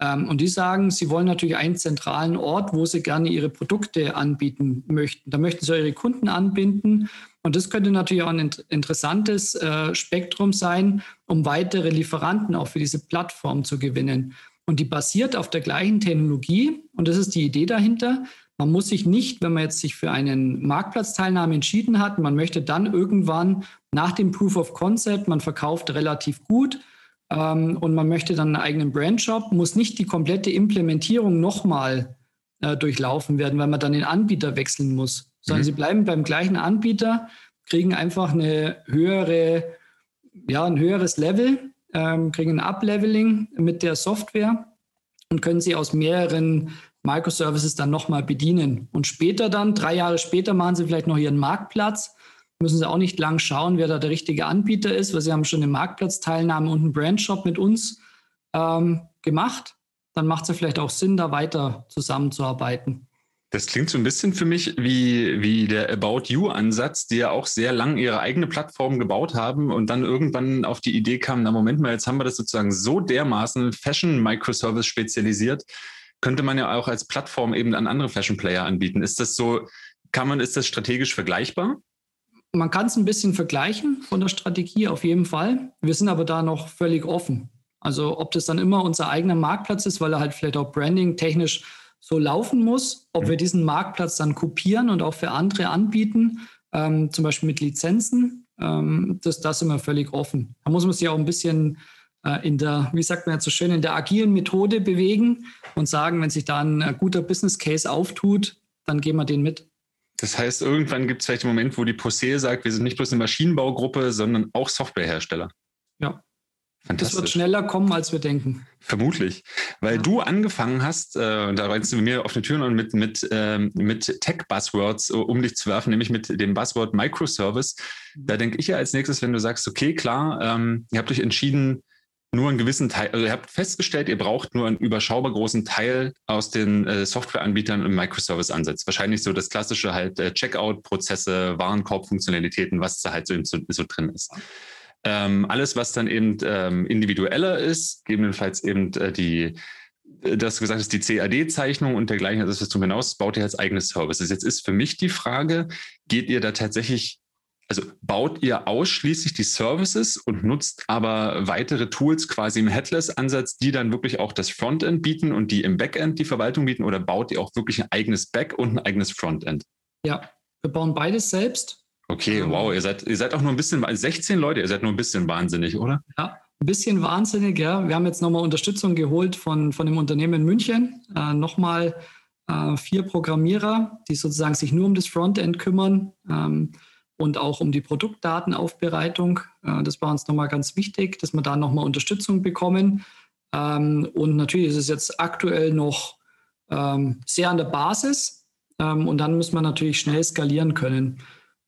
Ähm, und die sagen, sie wollen natürlich einen zentralen Ort, wo sie gerne ihre Produkte anbieten möchten. Da möchten sie ihre Kunden anbinden. Und das könnte natürlich auch ein interessantes äh, Spektrum sein, um weitere Lieferanten auch für diese Plattform zu gewinnen. Und die basiert auf der gleichen Technologie. Und das ist die Idee dahinter. Man muss sich nicht, wenn man jetzt sich für einen Marktplatzteilnahme entschieden hat, man möchte dann irgendwann nach dem Proof of Concept, man verkauft relativ gut ähm, und man möchte dann einen eigenen Brandshop, muss nicht die komplette Implementierung nochmal äh, durchlaufen werden, weil man dann den Anbieter wechseln muss, sondern mhm. sie bleiben beim gleichen Anbieter, kriegen einfach eine höhere, ja, ein höheres Level, ähm, kriegen ein Upleveling mit der Software und können sie aus mehreren Microservices dann nochmal bedienen. Und später dann, drei Jahre später, machen sie vielleicht noch ihren Marktplatz. Müssen sie auch nicht lang schauen, wer da der richtige Anbieter ist, weil sie haben schon eine Marktplatzteilnahme und einen Brandshop mit uns ähm, gemacht. Dann macht es ja vielleicht auch Sinn, da weiter zusammenzuarbeiten. Das klingt so ein bisschen für mich wie, wie der About You-Ansatz, die ja auch sehr lang ihre eigene Plattform gebaut haben und dann irgendwann auf die Idee kamen, na Moment mal, jetzt haben wir das sozusagen so dermaßen Fashion-Microservice spezialisiert, könnte man ja auch als Plattform eben an andere Fashion-Player anbieten. Ist das so, kann man, ist das strategisch vergleichbar? Man kann es ein bisschen vergleichen von der Strategie auf jeden Fall. Wir sind aber da noch völlig offen. Also ob das dann immer unser eigener Marktplatz ist, weil er halt vielleicht auch branding technisch so laufen muss, ob wir mhm. diesen Marktplatz dann kopieren und auch für andere anbieten, ähm, zum Beispiel mit Lizenzen, ähm, das, das sind wir völlig offen. Da muss man sich auch ein bisschen äh, in der, wie sagt man jetzt so schön, in der agilen Methode bewegen und sagen, wenn sich da ein äh, guter Business Case auftut, dann gehen wir den mit. Das heißt, irgendwann gibt es vielleicht einen Moment, wo die Posee sagt, wir sind nicht bloß eine Maschinenbaugruppe, sondern auch Softwarehersteller. Ja. Das wird schneller kommen, als wir denken. Vermutlich. Weil ja. du angefangen hast, äh, da rennst du mir auf eine Tür und mit, mit, ähm, mit Tech-Buzzwords um dich zu werfen, nämlich mit dem Buzzword Microservice. Da denke ich ja als nächstes, wenn du sagst, okay, klar, ähm, ihr habt euch entschieden, nur einen gewissen Teil, also ihr habt festgestellt, ihr braucht nur einen überschaubar großen Teil aus den äh, Softwareanbietern im Microservice-Ansatz. Wahrscheinlich so das klassische halt äh, Checkout-Prozesse, Warenkorb-Funktionalitäten, was da halt so, so, so drin ist. Ähm, alles, was dann eben ähm, individueller ist, gegebenenfalls eben äh, die, äh, das gesagt ist, die CAD-Zeichnung und dergleichen, also das was du hinaus, baut ihr als eigenes Services. Jetzt ist für mich die Frage, geht ihr da tatsächlich also baut ihr ausschließlich die Services und nutzt aber weitere Tools quasi im Headless-Ansatz, die dann wirklich auch das Frontend bieten und die im Backend die Verwaltung bieten oder baut ihr auch wirklich ein eigenes Back und ein eigenes Frontend? Ja, wir bauen beides selbst. Okay, ähm, wow, ihr seid, ihr seid auch nur ein bisschen, 16 Leute, ihr seid nur ein bisschen wahnsinnig, oder? Ja, ein bisschen wahnsinnig, ja. Wir haben jetzt nochmal Unterstützung geholt von, von dem Unternehmen in München. Äh, nochmal äh, vier Programmierer, die sozusagen sich nur um das Frontend kümmern. Ähm, und auch um die Produktdatenaufbereitung. Äh, das war uns nochmal ganz wichtig, dass wir da nochmal Unterstützung bekommen. Ähm, und natürlich ist es jetzt aktuell noch ähm, sehr an der Basis. Ähm, und dann müssen wir natürlich schnell skalieren können.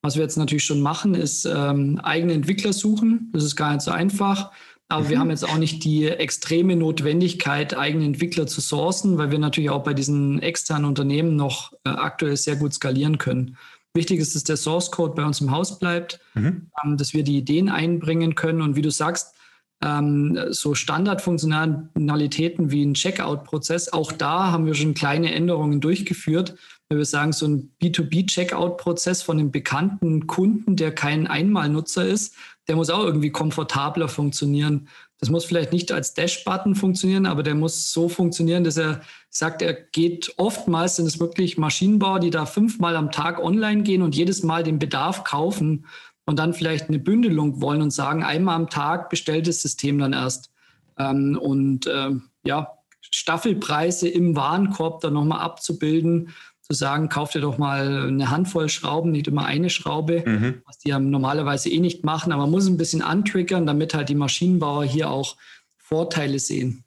Was wir jetzt natürlich schon machen, ist eigene Entwickler suchen. Das ist gar nicht so einfach. Aber mhm. wir haben jetzt auch nicht die extreme Notwendigkeit, eigene Entwickler zu sourcen, weil wir natürlich auch bei diesen externen Unternehmen noch äh, aktuell sehr gut skalieren können. Wichtig ist, dass der Source Code bei uns im Haus bleibt, mhm. ähm, dass wir die Ideen einbringen können und wie du sagst, ähm, so Standardfunktionalitäten wie ein Checkout-Prozess, auch da haben wir schon kleine Änderungen durchgeführt. Wenn wir sagen, so ein B2B-Checkout-Prozess von einem bekannten Kunden, der kein Einmalnutzer ist, der muss auch irgendwie komfortabler funktionieren. Das muss vielleicht nicht als Dash-Button funktionieren, aber der muss so funktionieren, dass er sagt, er geht oftmals, sind es wirklich Maschinenbauer, die da fünfmal am Tag online gehen und jedes Mal den Bedarf kaufen und dann vielleicht eine Bündelung wollen und sagen, einmal am Tag bestellt das System dann erst. Ähm, und äh, ja, Staffelpreise im Warenkorb dann nochmal abzubilden. Zu sagen, kauft ihr doch mal eine Handvoll Schrauben, nicht immer eine Schraube, mhm. was die ja normalerweise eh nicht machen. Aber man muss ein bisschen antriggern, damit halt die Maschinenbauer hier auch Vorteile sehen.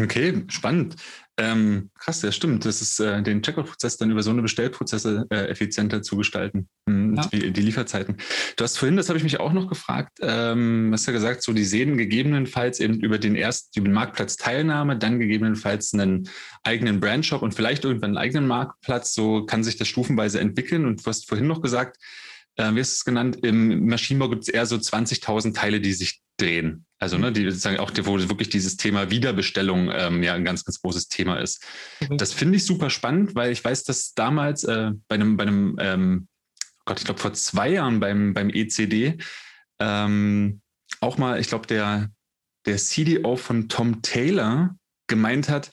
Okay, spannend. Ähm, krass, ja stimmt. Das ist äh, den Checkout-Prozess dann über so eine Bestellprozesse äh, effizienter zu gestalten, mhm, ja. die, die, Lieferzeiten. Du hast vorhin, das habe ich mich auch noch gefragt, ähm, hast ja gesagt, so die sehen gegebenenfalls eben über den ersten über den Marktplatz Teilnahme, dann gegebenenfalls einen eigenen Brandshop und vielleicht irgendwann einen eigenen Marktplatz. So kann sich das stufenweise entwickeln. Und du hast vorhin noch gesagt, äh, wie ist es genannt, im Maschinenbau gibt es eher so 20.000 Teile, die sich drehen. Also ne, die sozusagen auch, wo wirklich dieses Thema Wiederbestellung ähm, ja ein ganz, ganz großes Thema ist. Mhm. Das finde ich super spannend, weil ich weiß, dass damals äh, bei einem, bei einem, ähm, Gott, ich glaube vor zwei Jahren beim, beim ECD ähm, auch mal, ich glaube, der, der CDO von Tom Taylor gemeint hat,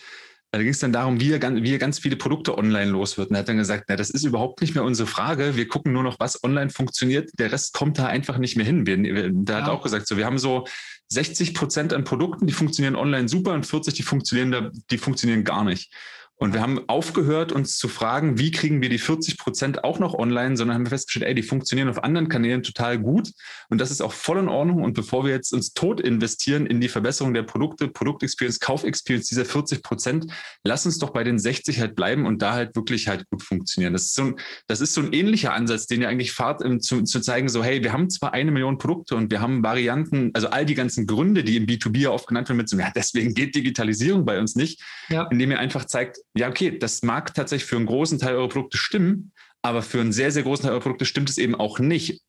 da ging es dann darum, wie er, wie er ganz viele Produkte online los wird. Und er hat dann gesagt, na, das ist überhaupt nicht mehr unsere Frage. Wir gucken nur noch, was online funktioniert. Der Rest kommt da einfach nicht mehr hin. Wir, da ja. hat auch gesagt, so, wir haben so 60 Prozent an Produkten, die funktionieren online super und 40, die funktionieren, da, die funktionieren gar nicht. Und wir haben aufgehört, uns zu fragen, wie kriegen wir die 40 Prozent auch noch online, sondern haben festgestellt, ey, die funktionieren auf anderen Kanälen total gut. Und das ist auch voll in Ordnung. Und bevor wir jetzt uns tot investieren in die Verbesserung der Produkte, Produktexperience, Kaufexperience dieser 40 Prozent, lass uns doch bei den 60 halt bleiben und da halt wirklich halt gut funktionieren. Das ist so ein, das ist so ein ähnlicher Ansatz, den ihr eigentlich fahrt, um zu, zu zeigen, so, hey, wir haben zwar eine Million Produkte und wir haben Varianten, also all die ganzen Gründe, die im B2B oft genannt werden, mit so, ja, deswegen geht Digitalisierung bei uns nicht, ja. indem ihr einfach zeigt, ja, okay, das mag tatsächlich für einen großen Teil eurer Produkte stimmen, aber für einen sehr, sehr großen Teil eurer Produkte stimmt es eben auch nicht.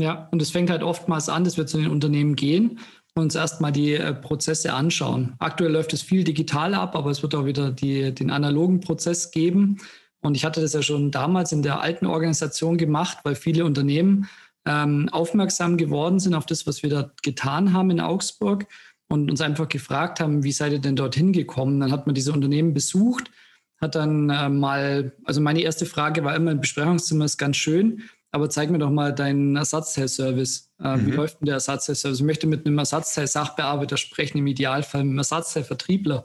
Ja, und es fängt halt oftmals an, dass wir zu den Unternehmen gehen und uns erstmal die äh, Prozesse anschauen. Aktuell läuft es viel digital ab, aber es wird auch wieder die, den analogen Prozess geben. Und ich hatte das ja schon damals in der alten Organisation gemacht, weil viele Unternehmen ähm, aufmerksam geworden sind auf das, was wir da getan haben in Augsburg und uns einfach gefragt haben, wie seid ihr denn dorthin gekommen? Dann hat man diese Unternehmen besucht, hat dann äh, mal, also meine erste Frage war immer, ein Besprechungszimmer ist ganz schön, aber zeig mir doch mal deinen Ersatzteilservice. Äh, mhm. Wie läuft denn der Ersatzteilservice? Ich möchte mit einem Ersatzteil-Sachbearbeiter sprechen, im Idealfall mit einem Ersatzteilvertriebler.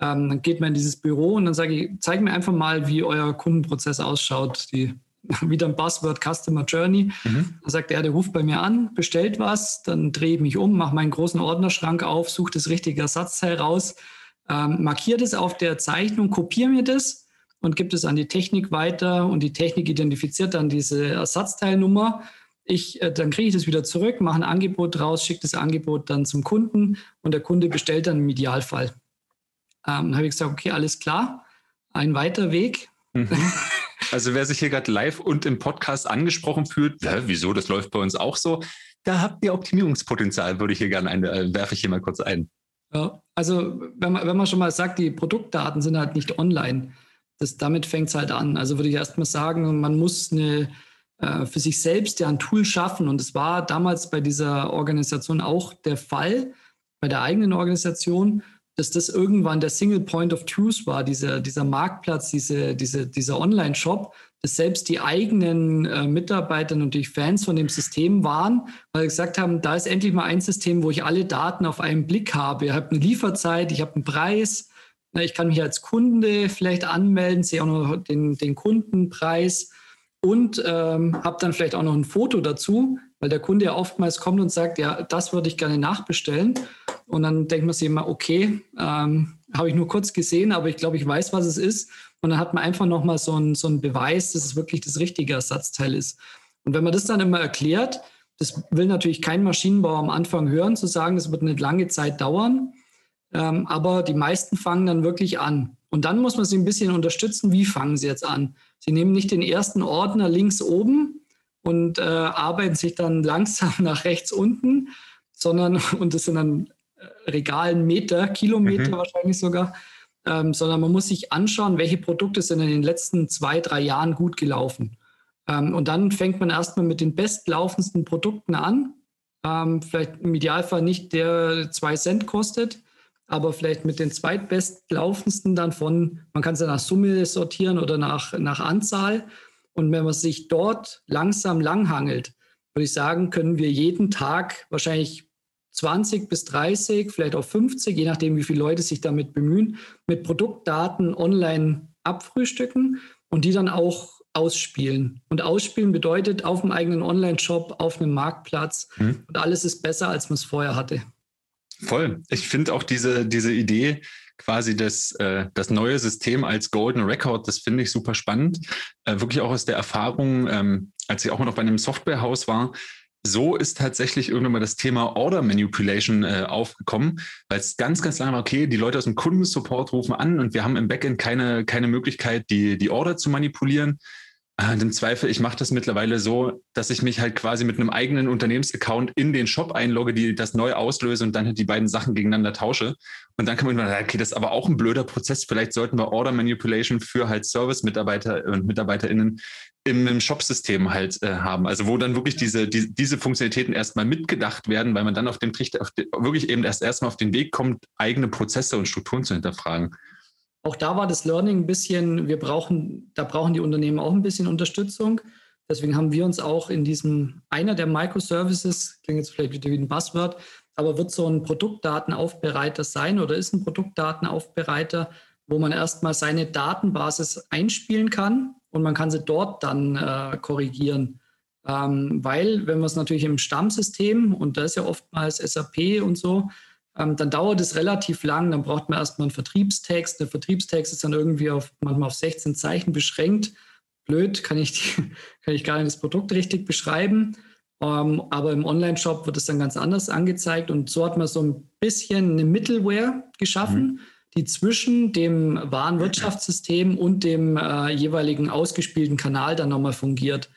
Ähm, dann geht man in dieses Büro und dann sage ich, zeig mir einfach mal, wie euer Kundenprozess ausschaut. Die wieder ein Buzzword Customer Journey. Mhm. Da sagt er, der ruft bei mir an, bestellt was, dann drehe ich mich um, mache meinen großen Ordnerschrank auf, suche das richtige Ersatzteil raus, ähm, markiere das auf der Zeichnung, kopiere mir das und gibt es an die Technik weiter und die Technik identifiziert dann diese Ersatzteilnummer. Ich, äh, dann kriege ich das wieder zurück, mache ein Angebot draus, schicke das Angebot dann zum Kunden und der Kunde bestellt dann im Idealfall. Ähm, dann habe ich gesagt, okay, alles klar, ein weiter Weg. Mhm. Also wer sich hier gerade live und im Podcast angesprochen fühlt, ja, wieso, das läuft bei uns auch so, da habt ihr Optimierungspotenzial, würde ich hier gerne ein, äh, werfe ich hier mal kurz ein. Ja, also wenn man, wenn man schon mal sagt, die Produktdaten sind halt nicht online, das, damit fängt es halt an. Also würde ich erst mal sagen, man muss eine, äh, für sich selbst ja ein Tool schaffen. Und es war damals bei dieser Organisation auch der Fall, bei der eigenen Organisation dass das irgendwann der Single Point of Truth war, dieser, dieser Marktplatz, diese, diese, dieser Online-Shop, dass selbst die eigenen äh, Mitarbeiter und die Fans von dem System waren, weil sie gesagt haben, da ist endlich mal ein System, wo ich alle Daten auf einen Blick habe. Ich habe eine Lieferzeit, ich habe einen Preis, ich kann mich als Kunde vielleicht anmelden, sehe auch noch den, den Kundenpreis und ähm, habe dann vielleicht auch noch ein Foto dazu, weil der Kunde ja oftmals kommt und sagt, ja, das würde ich gerne nachbestellen. Und dann denkt man sich immer, okay, ähm, habe ich nur kurz gesehen, aber ich glaube, ich weiß, was es ist. Und dann hat man einfach nochmal so einen so Beweis, dass es wirklich das richtige Ersatzteil ist. Und wenn man das dann immer erklärt, das will natürlich kein Maschinenbauer am Anfang hören, zu sagen, das wird eine lange Zeit dauern. Ähm, aber die meisten fangen dann wirklich an. Und dann muss man sie ein bisschen unterstützen. Wie fangen sie jetzt an? Sie nehmen nicht den ersten Ordner links oben und äh, arbeiten sich dann langsam nach rechts unten, sondern, und das sind dann Regalen Meter, Kilometer mhm. wahrscheinlich sogar, ähm, sondern man muss sich anschauen, welche Produkte sind in den letzten zwei, drei Jahren gut gelaufen. Ähm, und dann fängt man erstmal mit den bestlaufendsten Produkten an. Ähm, vielleicht im Idealfall nicht der zwei Cent kostet, aber vielleicht mit den zweitbestlaufendsten dann von, man kann es ja nach Summe sortieren oder nach, nach Anzahl. Und wenn man sich dort langsam langhangelt, würde ich sagen, können wir jeden Tag wahrscheinlich 20 bis 30, vielleicht auch 50, je nachdem, wie viele Leute sich damit bemühen, mit Produktdaten online abfrühstücken. Und die dann auch ausspielen. Und ausspielen bedeutet auf dem eigenen Online-Shop, auf einem Marktplatz mhm. und alles ist besser, als man es vorher hatte. Voll. Ich finde auch diese, diese Idee, quasi das, äh, das neue System als Golden Record, das finde ich super spannend. Äh, wirklich auch aus der Erfahrung, ähm, als ich auch noch bei einem Softwarehaus war, so ist tatsächlich irgendwann mal das Thema Order Manipulation äh, aufgekommen, weil es ganz, ganz lange war, okay, die Leute aus dem Kundensupport rufen an und wir haben im Backend keine, keine Möglichkeit, die, die Order zu manipulieren. Und äh, Im Zweifel, ich mache das mittlerweile so, dass ich mich halt quasi mit einem eigenen Unternehmensaccount in den Shop einlogge, die das neu auslöse und dann halt die beiden Sachen gegeneinander tausche. Und dann kann man sagen, okay, das ist aber auch ein blöder Prozess. Vielleicht sollten wir Order Manipulation für halt Service-Mitarbeiter und MitarbeiterInnen im, im Shop-System halt äh, haben. Also wo dann wirklich diese, die, diese Funktionalitäten erstmal mitgedacht werden, weil man dann auf dem Trichter auf den, wirklich eben erst erstmal auf den Weg kommt, eigene Prozesse und Strukturen zu hinterfragen. Auch da war das Learning ein bisschen, wir brauchen, da brauchen die Unternehmen auch ein bisschen Unterstützung. Deswegen haben wir uns auch in diesem, einer der Microservices, klingt jetzt vielleicht wieder wie ein Buzzword, aber wird so ein Produktdatenaufbereiter sein oder ist ein Produktdatenaufbereiter, wo man erstmal seine Datenbasis einspielen kann und man kann sie dort dann äh, korrigieren. Ähm, weil, wenn wir es natürlich im Stammsystem, und da ist ja oftmals SAP und so, ähm, dann dauert es relativ lang. Dann braucht man erstmal einen Vertriebstext. Der Vertriebstext ist dann irgendwie auf, manchmal auf 16 Zeichen beschränkt. Blöd, kann ich, die, kann ich gar nicht das Produkt richtig beschreiben. Ähm, aber im Online-Shop wird es dann ganz anders angezeigt. Und so hat man so ein bisschen eine Middleware geschaffen, mhm. die zwischen dem Warenwirtschaftssystem und dem äh, jeweiligen ausgespielten Kanal dann nochmal fungiert.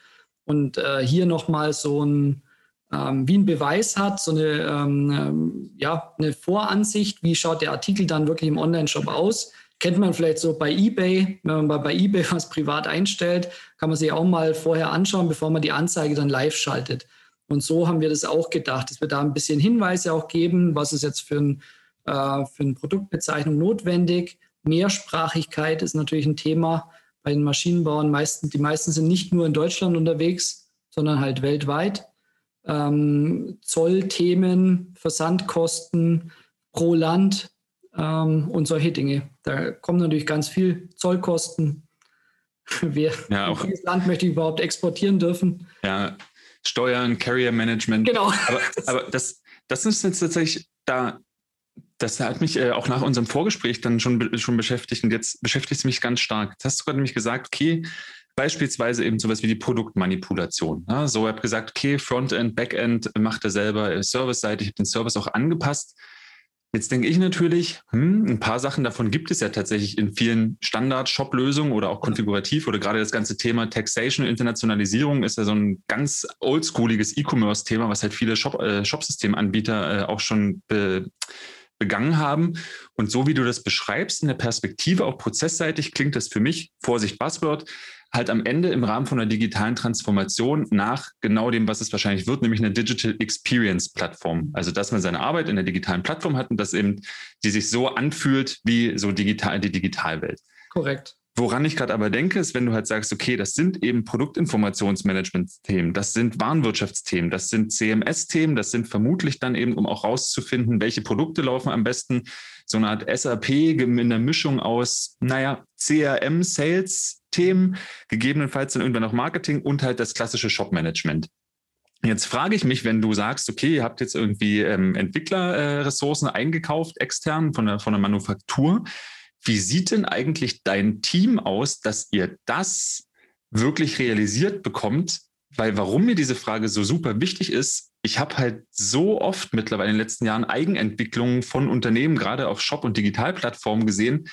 Und äh, hier nochmal so ein ähm, wie ein Beweis hat, so eine, ähm, ähm, ja, eine Voransicht, wie schaut der Artikel dann wirklich im Online-Shop aus. Kennt man vielleicht so bei eBay, wenn man bei, eBay was privat einstellt, kann man sich auch mal vorher anschauen, bevor man die Anzeige dann live schaltet. Und so haben wir das auch gedacht, dass wir da ein bisschen Hinweise auch geben, was ist jetzt für, ein, äh, für eine Produktbezeichnung notwendig. Mehrsprachigkeit ist natürlich ein Thema bei den Maschinenbauern. Meisten, die meisten sind nicht nur in Deutschland unterwegs, sondern halt weltweit ähm, Zollthemen, Versandkosten pro Land ähm, und solche Dinge. Da kommen natürlich ganz viel Zollkosten. Wer, ja, auch, welches Land möchte ich überhaupt exportieren dürfen? Ja, Steuern, Carrier Management. Genau. Aber, aber das, das ist jetzt tatsächlich da. Das hat mich äh, auch nach unserem Vorgespräch dann schon, schon beschäftigt und jetzt beschäftigt es mich ganz stark. Jetzt hast du gerade nämlich gesagt, okay, Beispielsweise eben sowas wie die Produktmanipulation. Ja, so, ich habe gesagt, okay, Frontend, Backend macht er selber, äh, Service-Seite, ich habe den Service auch angepasst. Jetzt denke ich natürlich, hm, ein paar Sachen davon gibt es ja tatsächlich in vielen Standard-Shop-Lösungen oder auch konfigurativ oder gerade das ganze Thema Taxation, Internationalisierung ist ja so ein ganz oldschooliges E-Commerce-Thema, was halt viele Shop, äh, Shopsystemanbieter äh, auch schon be begangen haben. Und so wie du das beschreibst in der Perspektive, auch prozessseitig, klingt das für mich, Vorsicht Buzzword, halt am Ende im Rahmen von einer digitalen Transformation nach genau dem, was es wahrscheinlich wird, nämlich eine Digital Experience Plattform. Also, dass man seine Arbeit in der digitalen Plattform hat und dass eben die sich so anfühlt wie so digital, die Digitalwelt. Korrekt. Woran ich gerade aber denke, ist, wenn du halt sagst, okay, das sind eben Produktinformationsmanagement-Themen, das sind Warenwirtschaftsthemen, das sind CMS-Themen, das sind vermutlich dann eben, um auch rauszufinden, welche Produkte laufen am besten, so eine Art SAP in der Mischung aus, naja, CRM, Sales-Themen, gegebenenfalls dann irgendwann noch Marketing und halt das klassische Shop-Management. Jetzt frage ich mich, wenn du sagst, okay, ihr habt jetzt irgendwie ähm, Entwicklerressourcen äh, eingekauft, extern von der, von der Manufaktur. Wie sieht denn eigentlich dein Team aus, dass ihr das wirklich realisiert bekommt? Weil warum mir diese Frage so super wichtig ist, ich habe halt so oft mittlerweile in den letzten Jahren Eigenentwicklungen von Unternehmen, gerade auf Shop- und Digitalplattformen gesehen.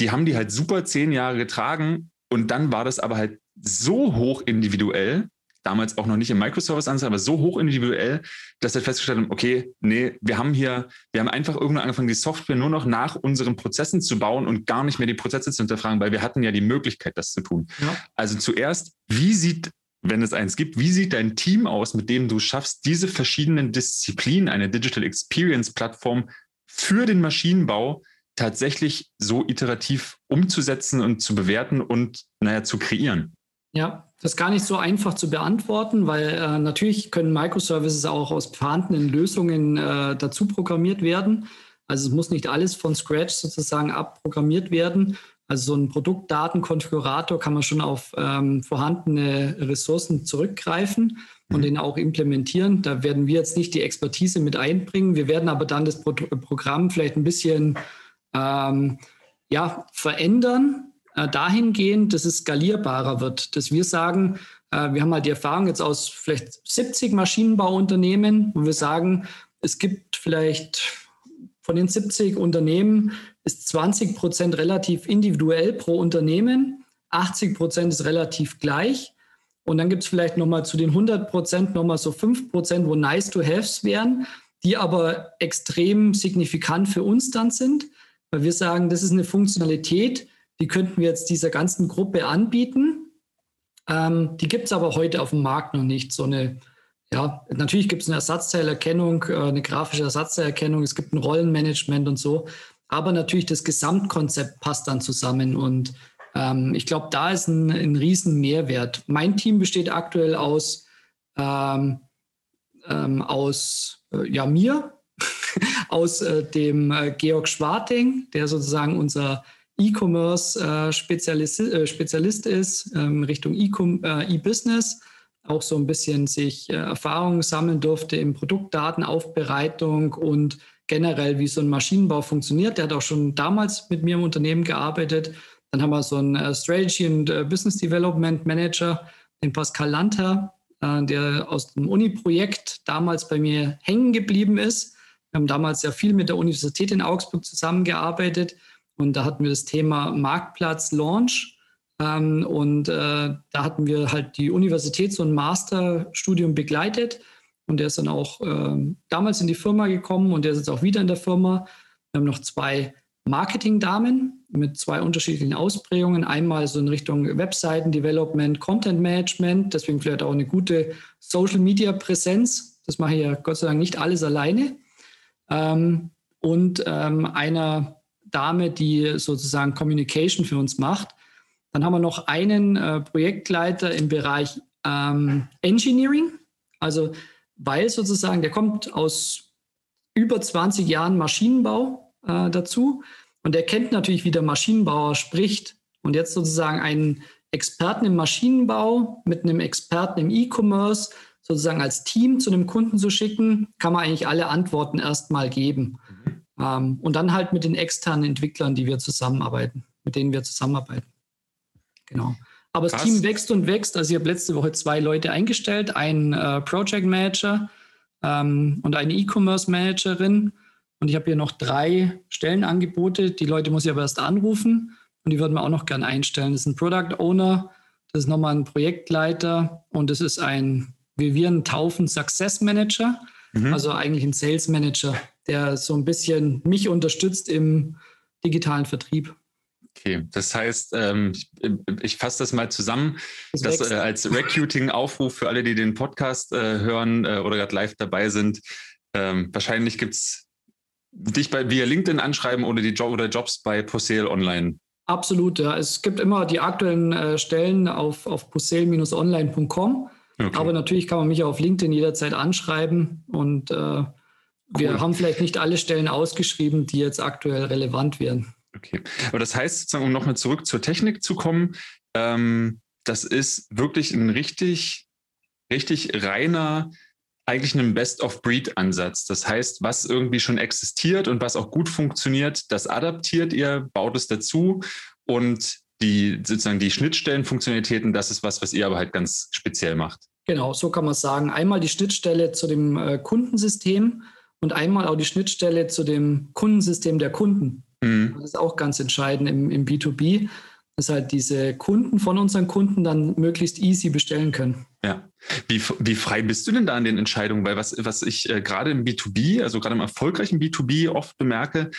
Die haben die halt super zehn Jahre getragen und dann war das aber halt so hoch individuell, damals auch noch nicht im Microservice-Ansatz, aber so hoch individuell, dass wir festgestellt haben, okay, nee, wir haben hier, wir haben einfach irgendwann angefangen, die Software nur noch nach unseren Prozessen zu bauen und gar nicht mehr die Prozesse zu hinterfragen, weil wir hatten ja die Möglichkeit, das zu tun. Ja. Also zuerst, wie sieht wenn es eins gibt, wie sieht dein Team aus, mit dem du schaffst, diese verschiedenen Disziplinen, eine Digital Experience Plattform für den Maschinenbau tatsächlich so iterativ umzusetzen und zu bewerten und naja, zu kreieren? Ja, das ist gar nicht so einfach zu beantworten, weil äh, natürlich können Microservices auch aus vorhandenen Lösungen äh, dazu programmiert werden. Also es muss nicht alles von Scratch sozusagen abprogrammiert werden, Also so ein Produktdatenkonfigurator kann man schon auf ähm, vorhandene Ressourcen zurückgreifen und mhm. den auch implementieren. Da werden wir jetzt nicht die Expertise mit einbringen. Wir werden aber dann das Pro Programm vielleicht ein bisschen ähm, ja, verändern, äh, dahingehend, dass es skalierbarer wird. Dass wir sagen, äh, wir haben halt die Erfahrung jetzt aus vielleicht 70 Maschinenbauunternehmen, wo wir sagen, es gibt vielleicht von den 70 Unternehmen ist 20 Prozent relativ individuell pro Unternehmen, 80 Prozent ist relativ gleich. Und dann gibt es vielleicht nochmal zu den 100 Prozent nochmal so 5 Prozent, wo nice to haves wären, die aber extrem signifikant für uns dann sind, weil wir sagen, das ist eine Funktionalität, die könnten wir jetzt dieser ganzen Gruppe anbieten. Ähm, die gibt es aber heute auf dem Markt noch nicht. So eine, ja, natürlich gibt es eine Ersatzteilerkennung, äh, eine grafische Ersatzteilerkennung, es gibt ein Rollenmanagement und so. Aber natürlich das Gesamtkonzept passt dann zusammen. Und ähm, ich glaube, da ist ein, ein riesen Mehrwert. Mein Team besteht aktuell aus, ähm, ähm, aus äh, ja, mir, aus äh, dem äh, Georg Schwarting, der sozusagen unser E-Commerce-Spezialist äh, Spezialist ist, ähm, Richtung äh, E-Business, auch so ein bisschen sich äh, Erfahrungen sammeln durfte in Produktdatenaufbereitung und generell, wie so ein Maschinenbau funktioniert. Der hat auch schon damals mit mir im Unternehmen gearbeitet. Dann haben wir so einen äh, Strategy und äh, Business Development Manager, den Pascal Lanter, äh, der aus dem Uni-Projekt damals bei mir hängen geblieben ist. Wir haben damals sehr viel mit der Universität in Augsburg zusammengearbeitet und da hatten wir das Thema Marktplatz Launch. Ähm, und äh, da hatten wir halt die Universität so ein Masterstudium begleitet. Und der ist dann auch äh, damals in die Firma gekommen und der ist jetzt auch wieder in der Firma. Wir haben noch zwei Marketing-Damen mit zwei unterschiedlichen Ausprägungen. Einmal so in Richtung Webseiten-Development, Content-Management, deswegen vielleicht auch eine gute Social-Media-Präsenz. Das mache ich ja Gott sei Dank nicht alles alleine. Ähm, und ähm, einer Dame, die sozusagen Communication für uns macht. Dann haben wir noch einen äh, Projektleiter im Bereich ähm, Engineering. Also weil sozusagen, der kommt aus über 20 Jahren Maschinenbau äh, dazu und der kennt natürlich, wie der Maschinenbauer spricht. Und jetzt sozusagen einen Experten im Maschinenbau mit einem Experten im E-Commerce sozusagen als Team zu einem Kunden zu schicken, kann man eigentlich alle Antworten erstmal geben. Mhm. Ähm, und dann halt mit den externen Entwicklern, die wir zusammenarbeiten, mit denen wir zusammenarbeiten. Genau. Aber das Krass. Team wächst und wächst. Also ich habe letzte Woche zwei Leute eingestellt, einen äh, Project Manager ähm, und eine E-Commerce Managerin. Und ich habe hier noch drei Stellenangebote. Die Leute muss ich aber erst anrufen und die würden wir auch noch gerne einstellen. Das ist ein Product Owner, das ist nochmal ein Projektleiter und das ist ein, wie wir einen taufen, Success Manager, mhm. also eigentlich ein Sales Manager, der so ein bisschen mich unterstützt im digitalen Vertrieb. Okay, das heißt, ähm, ich, ich fasse das mal zusammen, das dass äh, als Recruiting-Aufruf für alle, die den Podcast äh, hören äh, oder gerade live dabei sind. Ähm, wahrscheinlich gibt es dich bei, via LinkedIn anschreiben oder die Job oder Jobs bei Posel Online. Absolut, ja. Es gibt immer die aktuellen äh, Stellen auf, auf posel-online.com. Okay. Aber natürlich kann man mich auf LinkedIn jederzeit anschreiben und äh, cool. wir haben vielleicht nicht alle Stellen ausgeschrieben, die jetzt aktuell relevant wären. Okay, aber das heißt, um nochmal zurück zur Technik zu kommen, ähm, das ist wirklich ein richtig, richtig reiner, eigentlich ein Best-of-Breed-Ansatz. Das heißt, was irgendwie schon existiert und was auch gut funktioniert, das adaptiert ihr, baut es dazu und die sozusagen die Schnittstellenfunktionalitäten, das ist was, was ihr aber halt ganz speziell macht. Genau, so kann man sagen. Einmal die Schnittstelle zu dem äh, Kundensystem und einmal auch die Schnittstelle zu dem Kundensystem der Kunden. Mhm. Das ist auch ganz entscheidend im, im B2B, dass halt diese Kunden von unseren Kunden dann möglichst easy bestellen können. Ja. Wie, wie frei bist du denn da an den Entscheidungen? Weil was, was ich äh, gerade im B2B, also gerade im erfolgreichen B2B oft bemerke,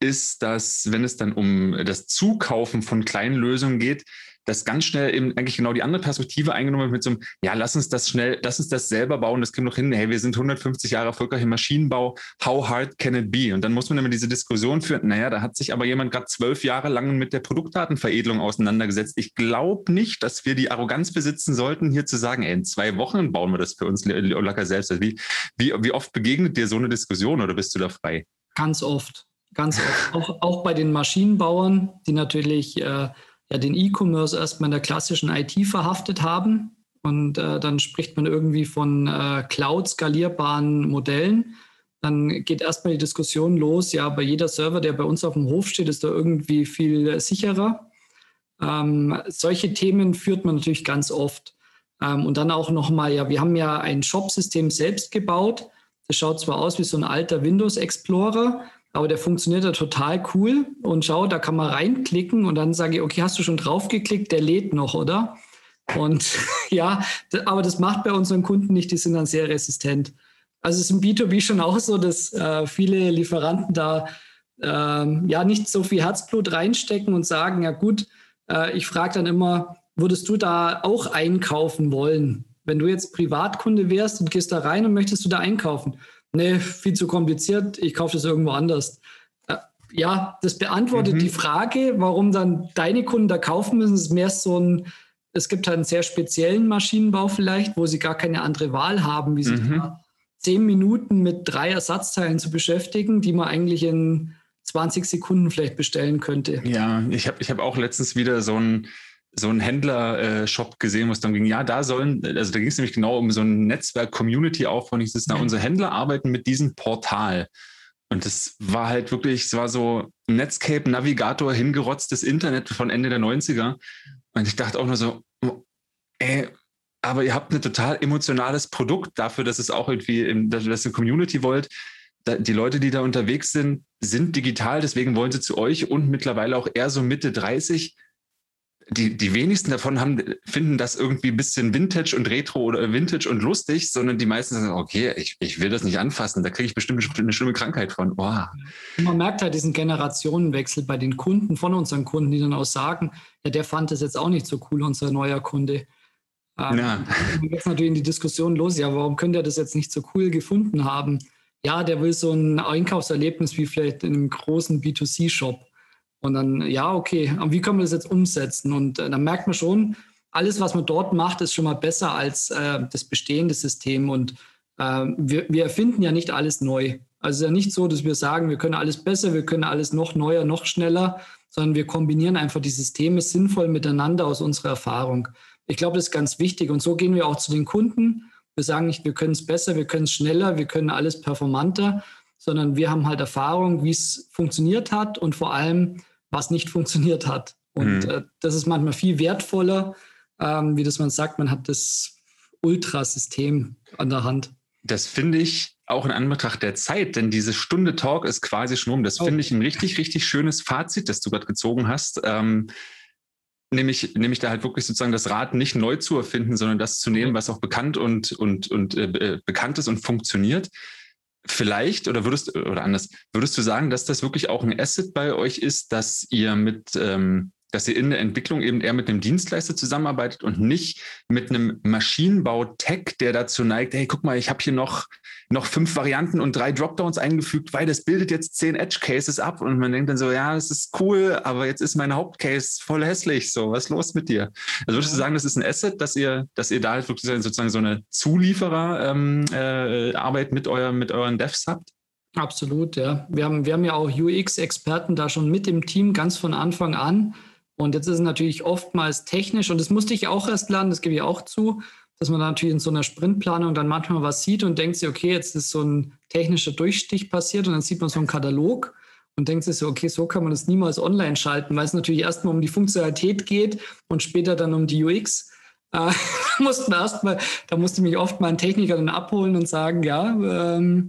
ist, dass wenn es dann um das Zukaufen von kleinen Lösungen geht, dass ganz schnell eben eigentlich genau die andere Perspektive eingenommen wird mit so einem, ja, lass uns das schnell, lass uns das selber bauen, das kriegen wir doch hin, hey, wir sind 150 Jahre erfolgreich im Maschinenbau, how hard can it be? Und dann muss man immer diese Diskussion führen, naja, da hat sich aber jemand gerade zwölf Jahre lang mit der Produktdatenveredelung auseinandergesetzt. Ich glaube nicht, dass wir die Arroganz besitzen sollten, hier zu sagen, ey, in zwei Wochen bauen wir das für uns locker selbst. Also wie, wie, wie oft begegnet dir so eine Diskussion oder bist du da frei? Ganz oft. Ganz oft. Auch, auch bei den Maschinenbauern, die natürlich äh, ja den E-Commerce erstmal in der klassischen IT verhaftet haben. Und äh, dann spricht man irgendwie von äh, Cloud-skalierbaren Modellen. Dann geht erstmal die Diskussion los, ja, bei jeder Server, der bei uns auf dem Hof steht, ist da irgendwie viel sicherer. Ähm, solche Themen führt man natürlich ganz oft. Ähm, und dann auch nochmal, ja, wir haben ja ein Shop-System selbst gebaut. Das schaut zwar aus wie so ein alter Windows Explorer, aber der funktioniert ja total cool. Und schau, da kann man reinklicken und dann sage ich, okay, hast du schon draufgeklickt? Der lädt noch, oder? Und ja, aber das macht bei unseren Kunden nicht, die sind dann sehr resistent. Also es ist im B2B schon auch so, dass äh, viele Lieferanten da äh, ja nicht so viel Herzblut reinstecken und sagen, ja gut, äh, ich frage dann immer, würdest du da auch einkaufen wollen? Wenn du jetzt Privatkunde wärst und gehst da rein und möchtest du da einkaufen? Nee, viel zu kompliziert, ich kaufe das irgendwo anders. Äh, ja, das beantwortet mhm. die Frage, warum dann deine Kunden da kaufen müssen. Es ist mehr so ein, es gibt halt einen sehr speziellen Maschinenbau vielleicht, wo sie gar keine andere Wahl haben, wie sich mhm. da zehn Minuten mit drei Ersatzteilen zu beschäftigen, die man eigentlich in 20 Sekunden vielleicht bestellen könnte. Ja, ich habe ich hab auch letztens wieder so ein so einen Händler-Shop gesehen, wo es dann ging, ja, da sollen, also da ging es nämlich genau um so ein Netzwerk-Community-Aufbau. Ich sitze da, unsere Händler arbeiten mit diesem Portal. Und das war halt wirklich, es war so Netscape-Navigator hingerotztes Internet von Ende der 90er. Und ich dachte auch nur so, ey, aber ihr habt ein total emotionales Produkt dafür, dass es auch irgendwie, dass ihr eine Community wollt. Die Leute, die da unterwegs sind, sind digital, deswegen wollen sie zu euch und mittlerweile auch eher so Mitte 30 die, die wenigsten davon haben, finden das irgendwie ein bisschen Vintage und Retro oder Vintage und lustig, sondern die meisten sagen, okay, ich, ich will das nicht anfassen, da kriege ich bestimmt eine schlimme Krankheit von. Oh. Man merkt halt diesen Generationenwechsel bei den Kunden, von unseren Kunden, die dann auch sagen, ja, der fand das jetzt auch nicht so cool, unser neuer Kunde. Ähm, ja. Dann geht natürlich in die Diskussion los, ja, warum könnte er das jetzt nicht so cool gefunden haben? Ja, der will so ein Einkaufserlebnis wie vielleicht in einem großen B2C-Shop. Und dann, ja, okay, aber wie können wir das jetzt umsetzen? Und äh, dann merkt man schon, alles, was man dort macht, ist schon mal besser als äh, das bestehende System. Und äh, wir, wir erfinden ja nicht alles neu. Also es ist ja nicht so, dass wir sagen, wir können alles besser, wir können alles noch neuer, noch schneller, sondern wir kombinieren einfach die Systeme sinnvoll miteinander aus unserer Erfahrung. Ich glaube, das ist ganz wichtig. Und so gehen wir auch zu den Kunden. Wir sagen nicht, wir können es besser, wir können es schneller, wir können alles performanter, sondern wir haben halt Erfahrung, wie es funktioniert hat und vor allem, was nicht funktioniert hat. Und mhm. äh, das ist manchmal viel wertvoller, ähm, wie das man sagt, man hat das Ultrasystem an der Hand. Das finde ich auch in Anbetracht der Zeit, denn diese Stunde Talk ist quasi schon um. Das oh. finde ich ein richtig, richtig schönes Fazit, das du gerade gezogen hast. Ähm, nämlich, nämlich da halt wirklich sozusagen das Rad nicht neu zu erfinden, sondern das zu nehmen, was auch bekannt und, und, und äh, äh bekannt ist und funktioniert vielleicht oder würdest oder anders würdest du sagen, dass das wirklich auch ein Asset bei euch ist, dass ihr mit ähm, dass ihr in der Entwicklung eben eher mit einem Dienstleister zusammenarbeitet und nicht mit einem Maschinenbau-Tech, der dazu neigt, hey, guck mal, ich habe hier noch, noch fünf Varianten und drei Dropdowns eingefügt, weil das bildet jetzt zehn Edge-Cases ab und man denkt dann so, ja, das ist cool, aber jetzt ist mein Hauptcase voll hässlich, so, was ist los mit dir? Also würdest du sagen, das ist ein Asset, dass ihr, dass ihr da halt wirklich sozusagen so eine Zuliefererarbeit ähm, äh, mit, euer, mit euren Devs habt? Absolut, ja. Wir haben, wir haben ja auch UX-Experten da schon mit im Team ganz von Anfang an. Und jetzt ist es natürlich oftmals technisch, und das musste ich auch erst lernen, das gebe ich auch zu, dass man natürlich in so einer Sprintplanung dann manchmal was sieht und denkt sich, okay, jetzt ist so ein technischer Durchstich passiert und dann sieht man so einen Katalog und denkt sich so, okay, so kann man das niemals online schalten, weil es natürlich erstmal um die Funktionalität geht und später dann um die UX. Äh, mussten erstmal, da musste mich oft mal ein Techniker dann abholen und sagen, ja, ähm,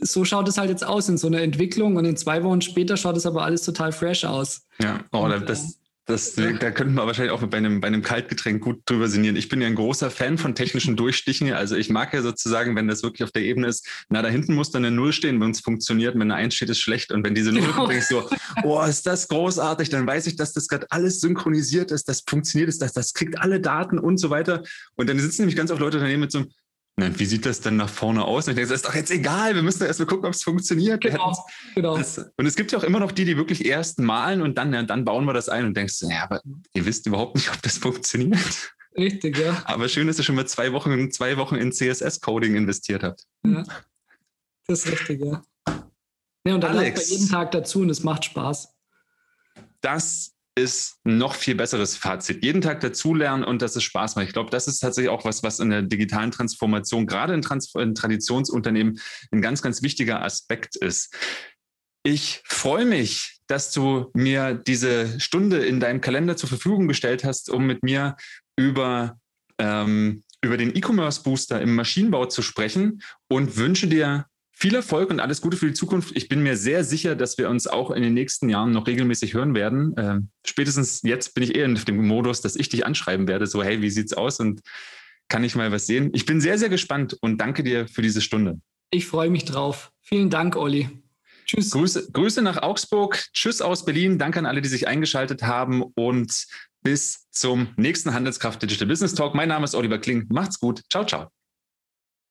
so schaut es halt jetzt aus in so einer Entwicklung und in zwei Wochen später schaut es aber alles total fresh aus. Ja, oh, und, das, äh, das, da könnten wir wahrscheinlich auch bei einem, bei einem Kaltgetränk gut drüber sinnieren. Ich bin ja ein großer Fan von technischen Durchstichen. Also ich mag ja sozusagen, wenn das wirklich auf der Ebene ist, na, da hinten muss dann eine Null stehen, wenn es funktioniert. Wenn eine Eins steht, ist schlecht. Und wenn diese Null kommt, denke ich so, oh, ist das großartig, dann weiß ich, dass das gerade alles synchronisiert ist, das funktioniert ist, dass das kriegt alle Daten und so weiter. Und dann sitzen nämlich ganz oft Leute daneben mit so einem, wie sieht das denn nach vorne aus? Und ich denke, das ist doch jetzt egal, wir müssen erst mal gucken, ob es funktioniert. Genau, genau. Das, und es gibt ja auch immer noch die, die wirklich erst malen und dann, ja, dann bauen wir das ein und denkst, ja, aber ihr wisst überhaupt nicht, ob das funktioniert. Richtig, ja. Aber schön, dass ihr schon mal zwei Wochen, zwei Wochen in CSS-Coding investiert habt. Ja, das ist richtig, ja. Ja, und dann Alex, jeden Tag dazu und es macht Spaß. Das ist noch viel besseres Fazit. Jeden Tag dazulernen und dass es Spaß macht. Ich glaube, das ist tatsächlich auch was, was in der digitalen Transformation, gerade in, Trans in Traditionsunternehmen, ein ganz, ganz wichtiger Aspekt ist. Ich freue mich, dass du mir diese Stunde in deinem Kalender zur Verfügung gestellt hast, um mit mir über, ähm, über den E-Commerce Booster im Maschinenbau zu sprechen und wünsche dir viel Erfolg und alles Gute für die Zukunft. Ich bin mir sehr sicher, dass wir uns auch in den nächsten Jahren noch regelmäßig hören werden. Äh, spätestens jetzt bin ich eher in dem Modus, dass ich dich anschreiben werde. So, hey, wie sieht's aus? Und kann ich mal was sehen? Ich bin sehr, sehr gespannt und danke dir für diese Stunde. Ich freue mich drauf. Vielen Dank, Olli. Tschüss. Grüße, Grüße nach Augsburg. Tschüss aus Berlin. Danke an alle, die sich eingeschaltet haben und bis zum nächsten Handelskraft Digital Business Talk. Mein Name ist Oliver Kling. Macht's gut. Ciao, ciao.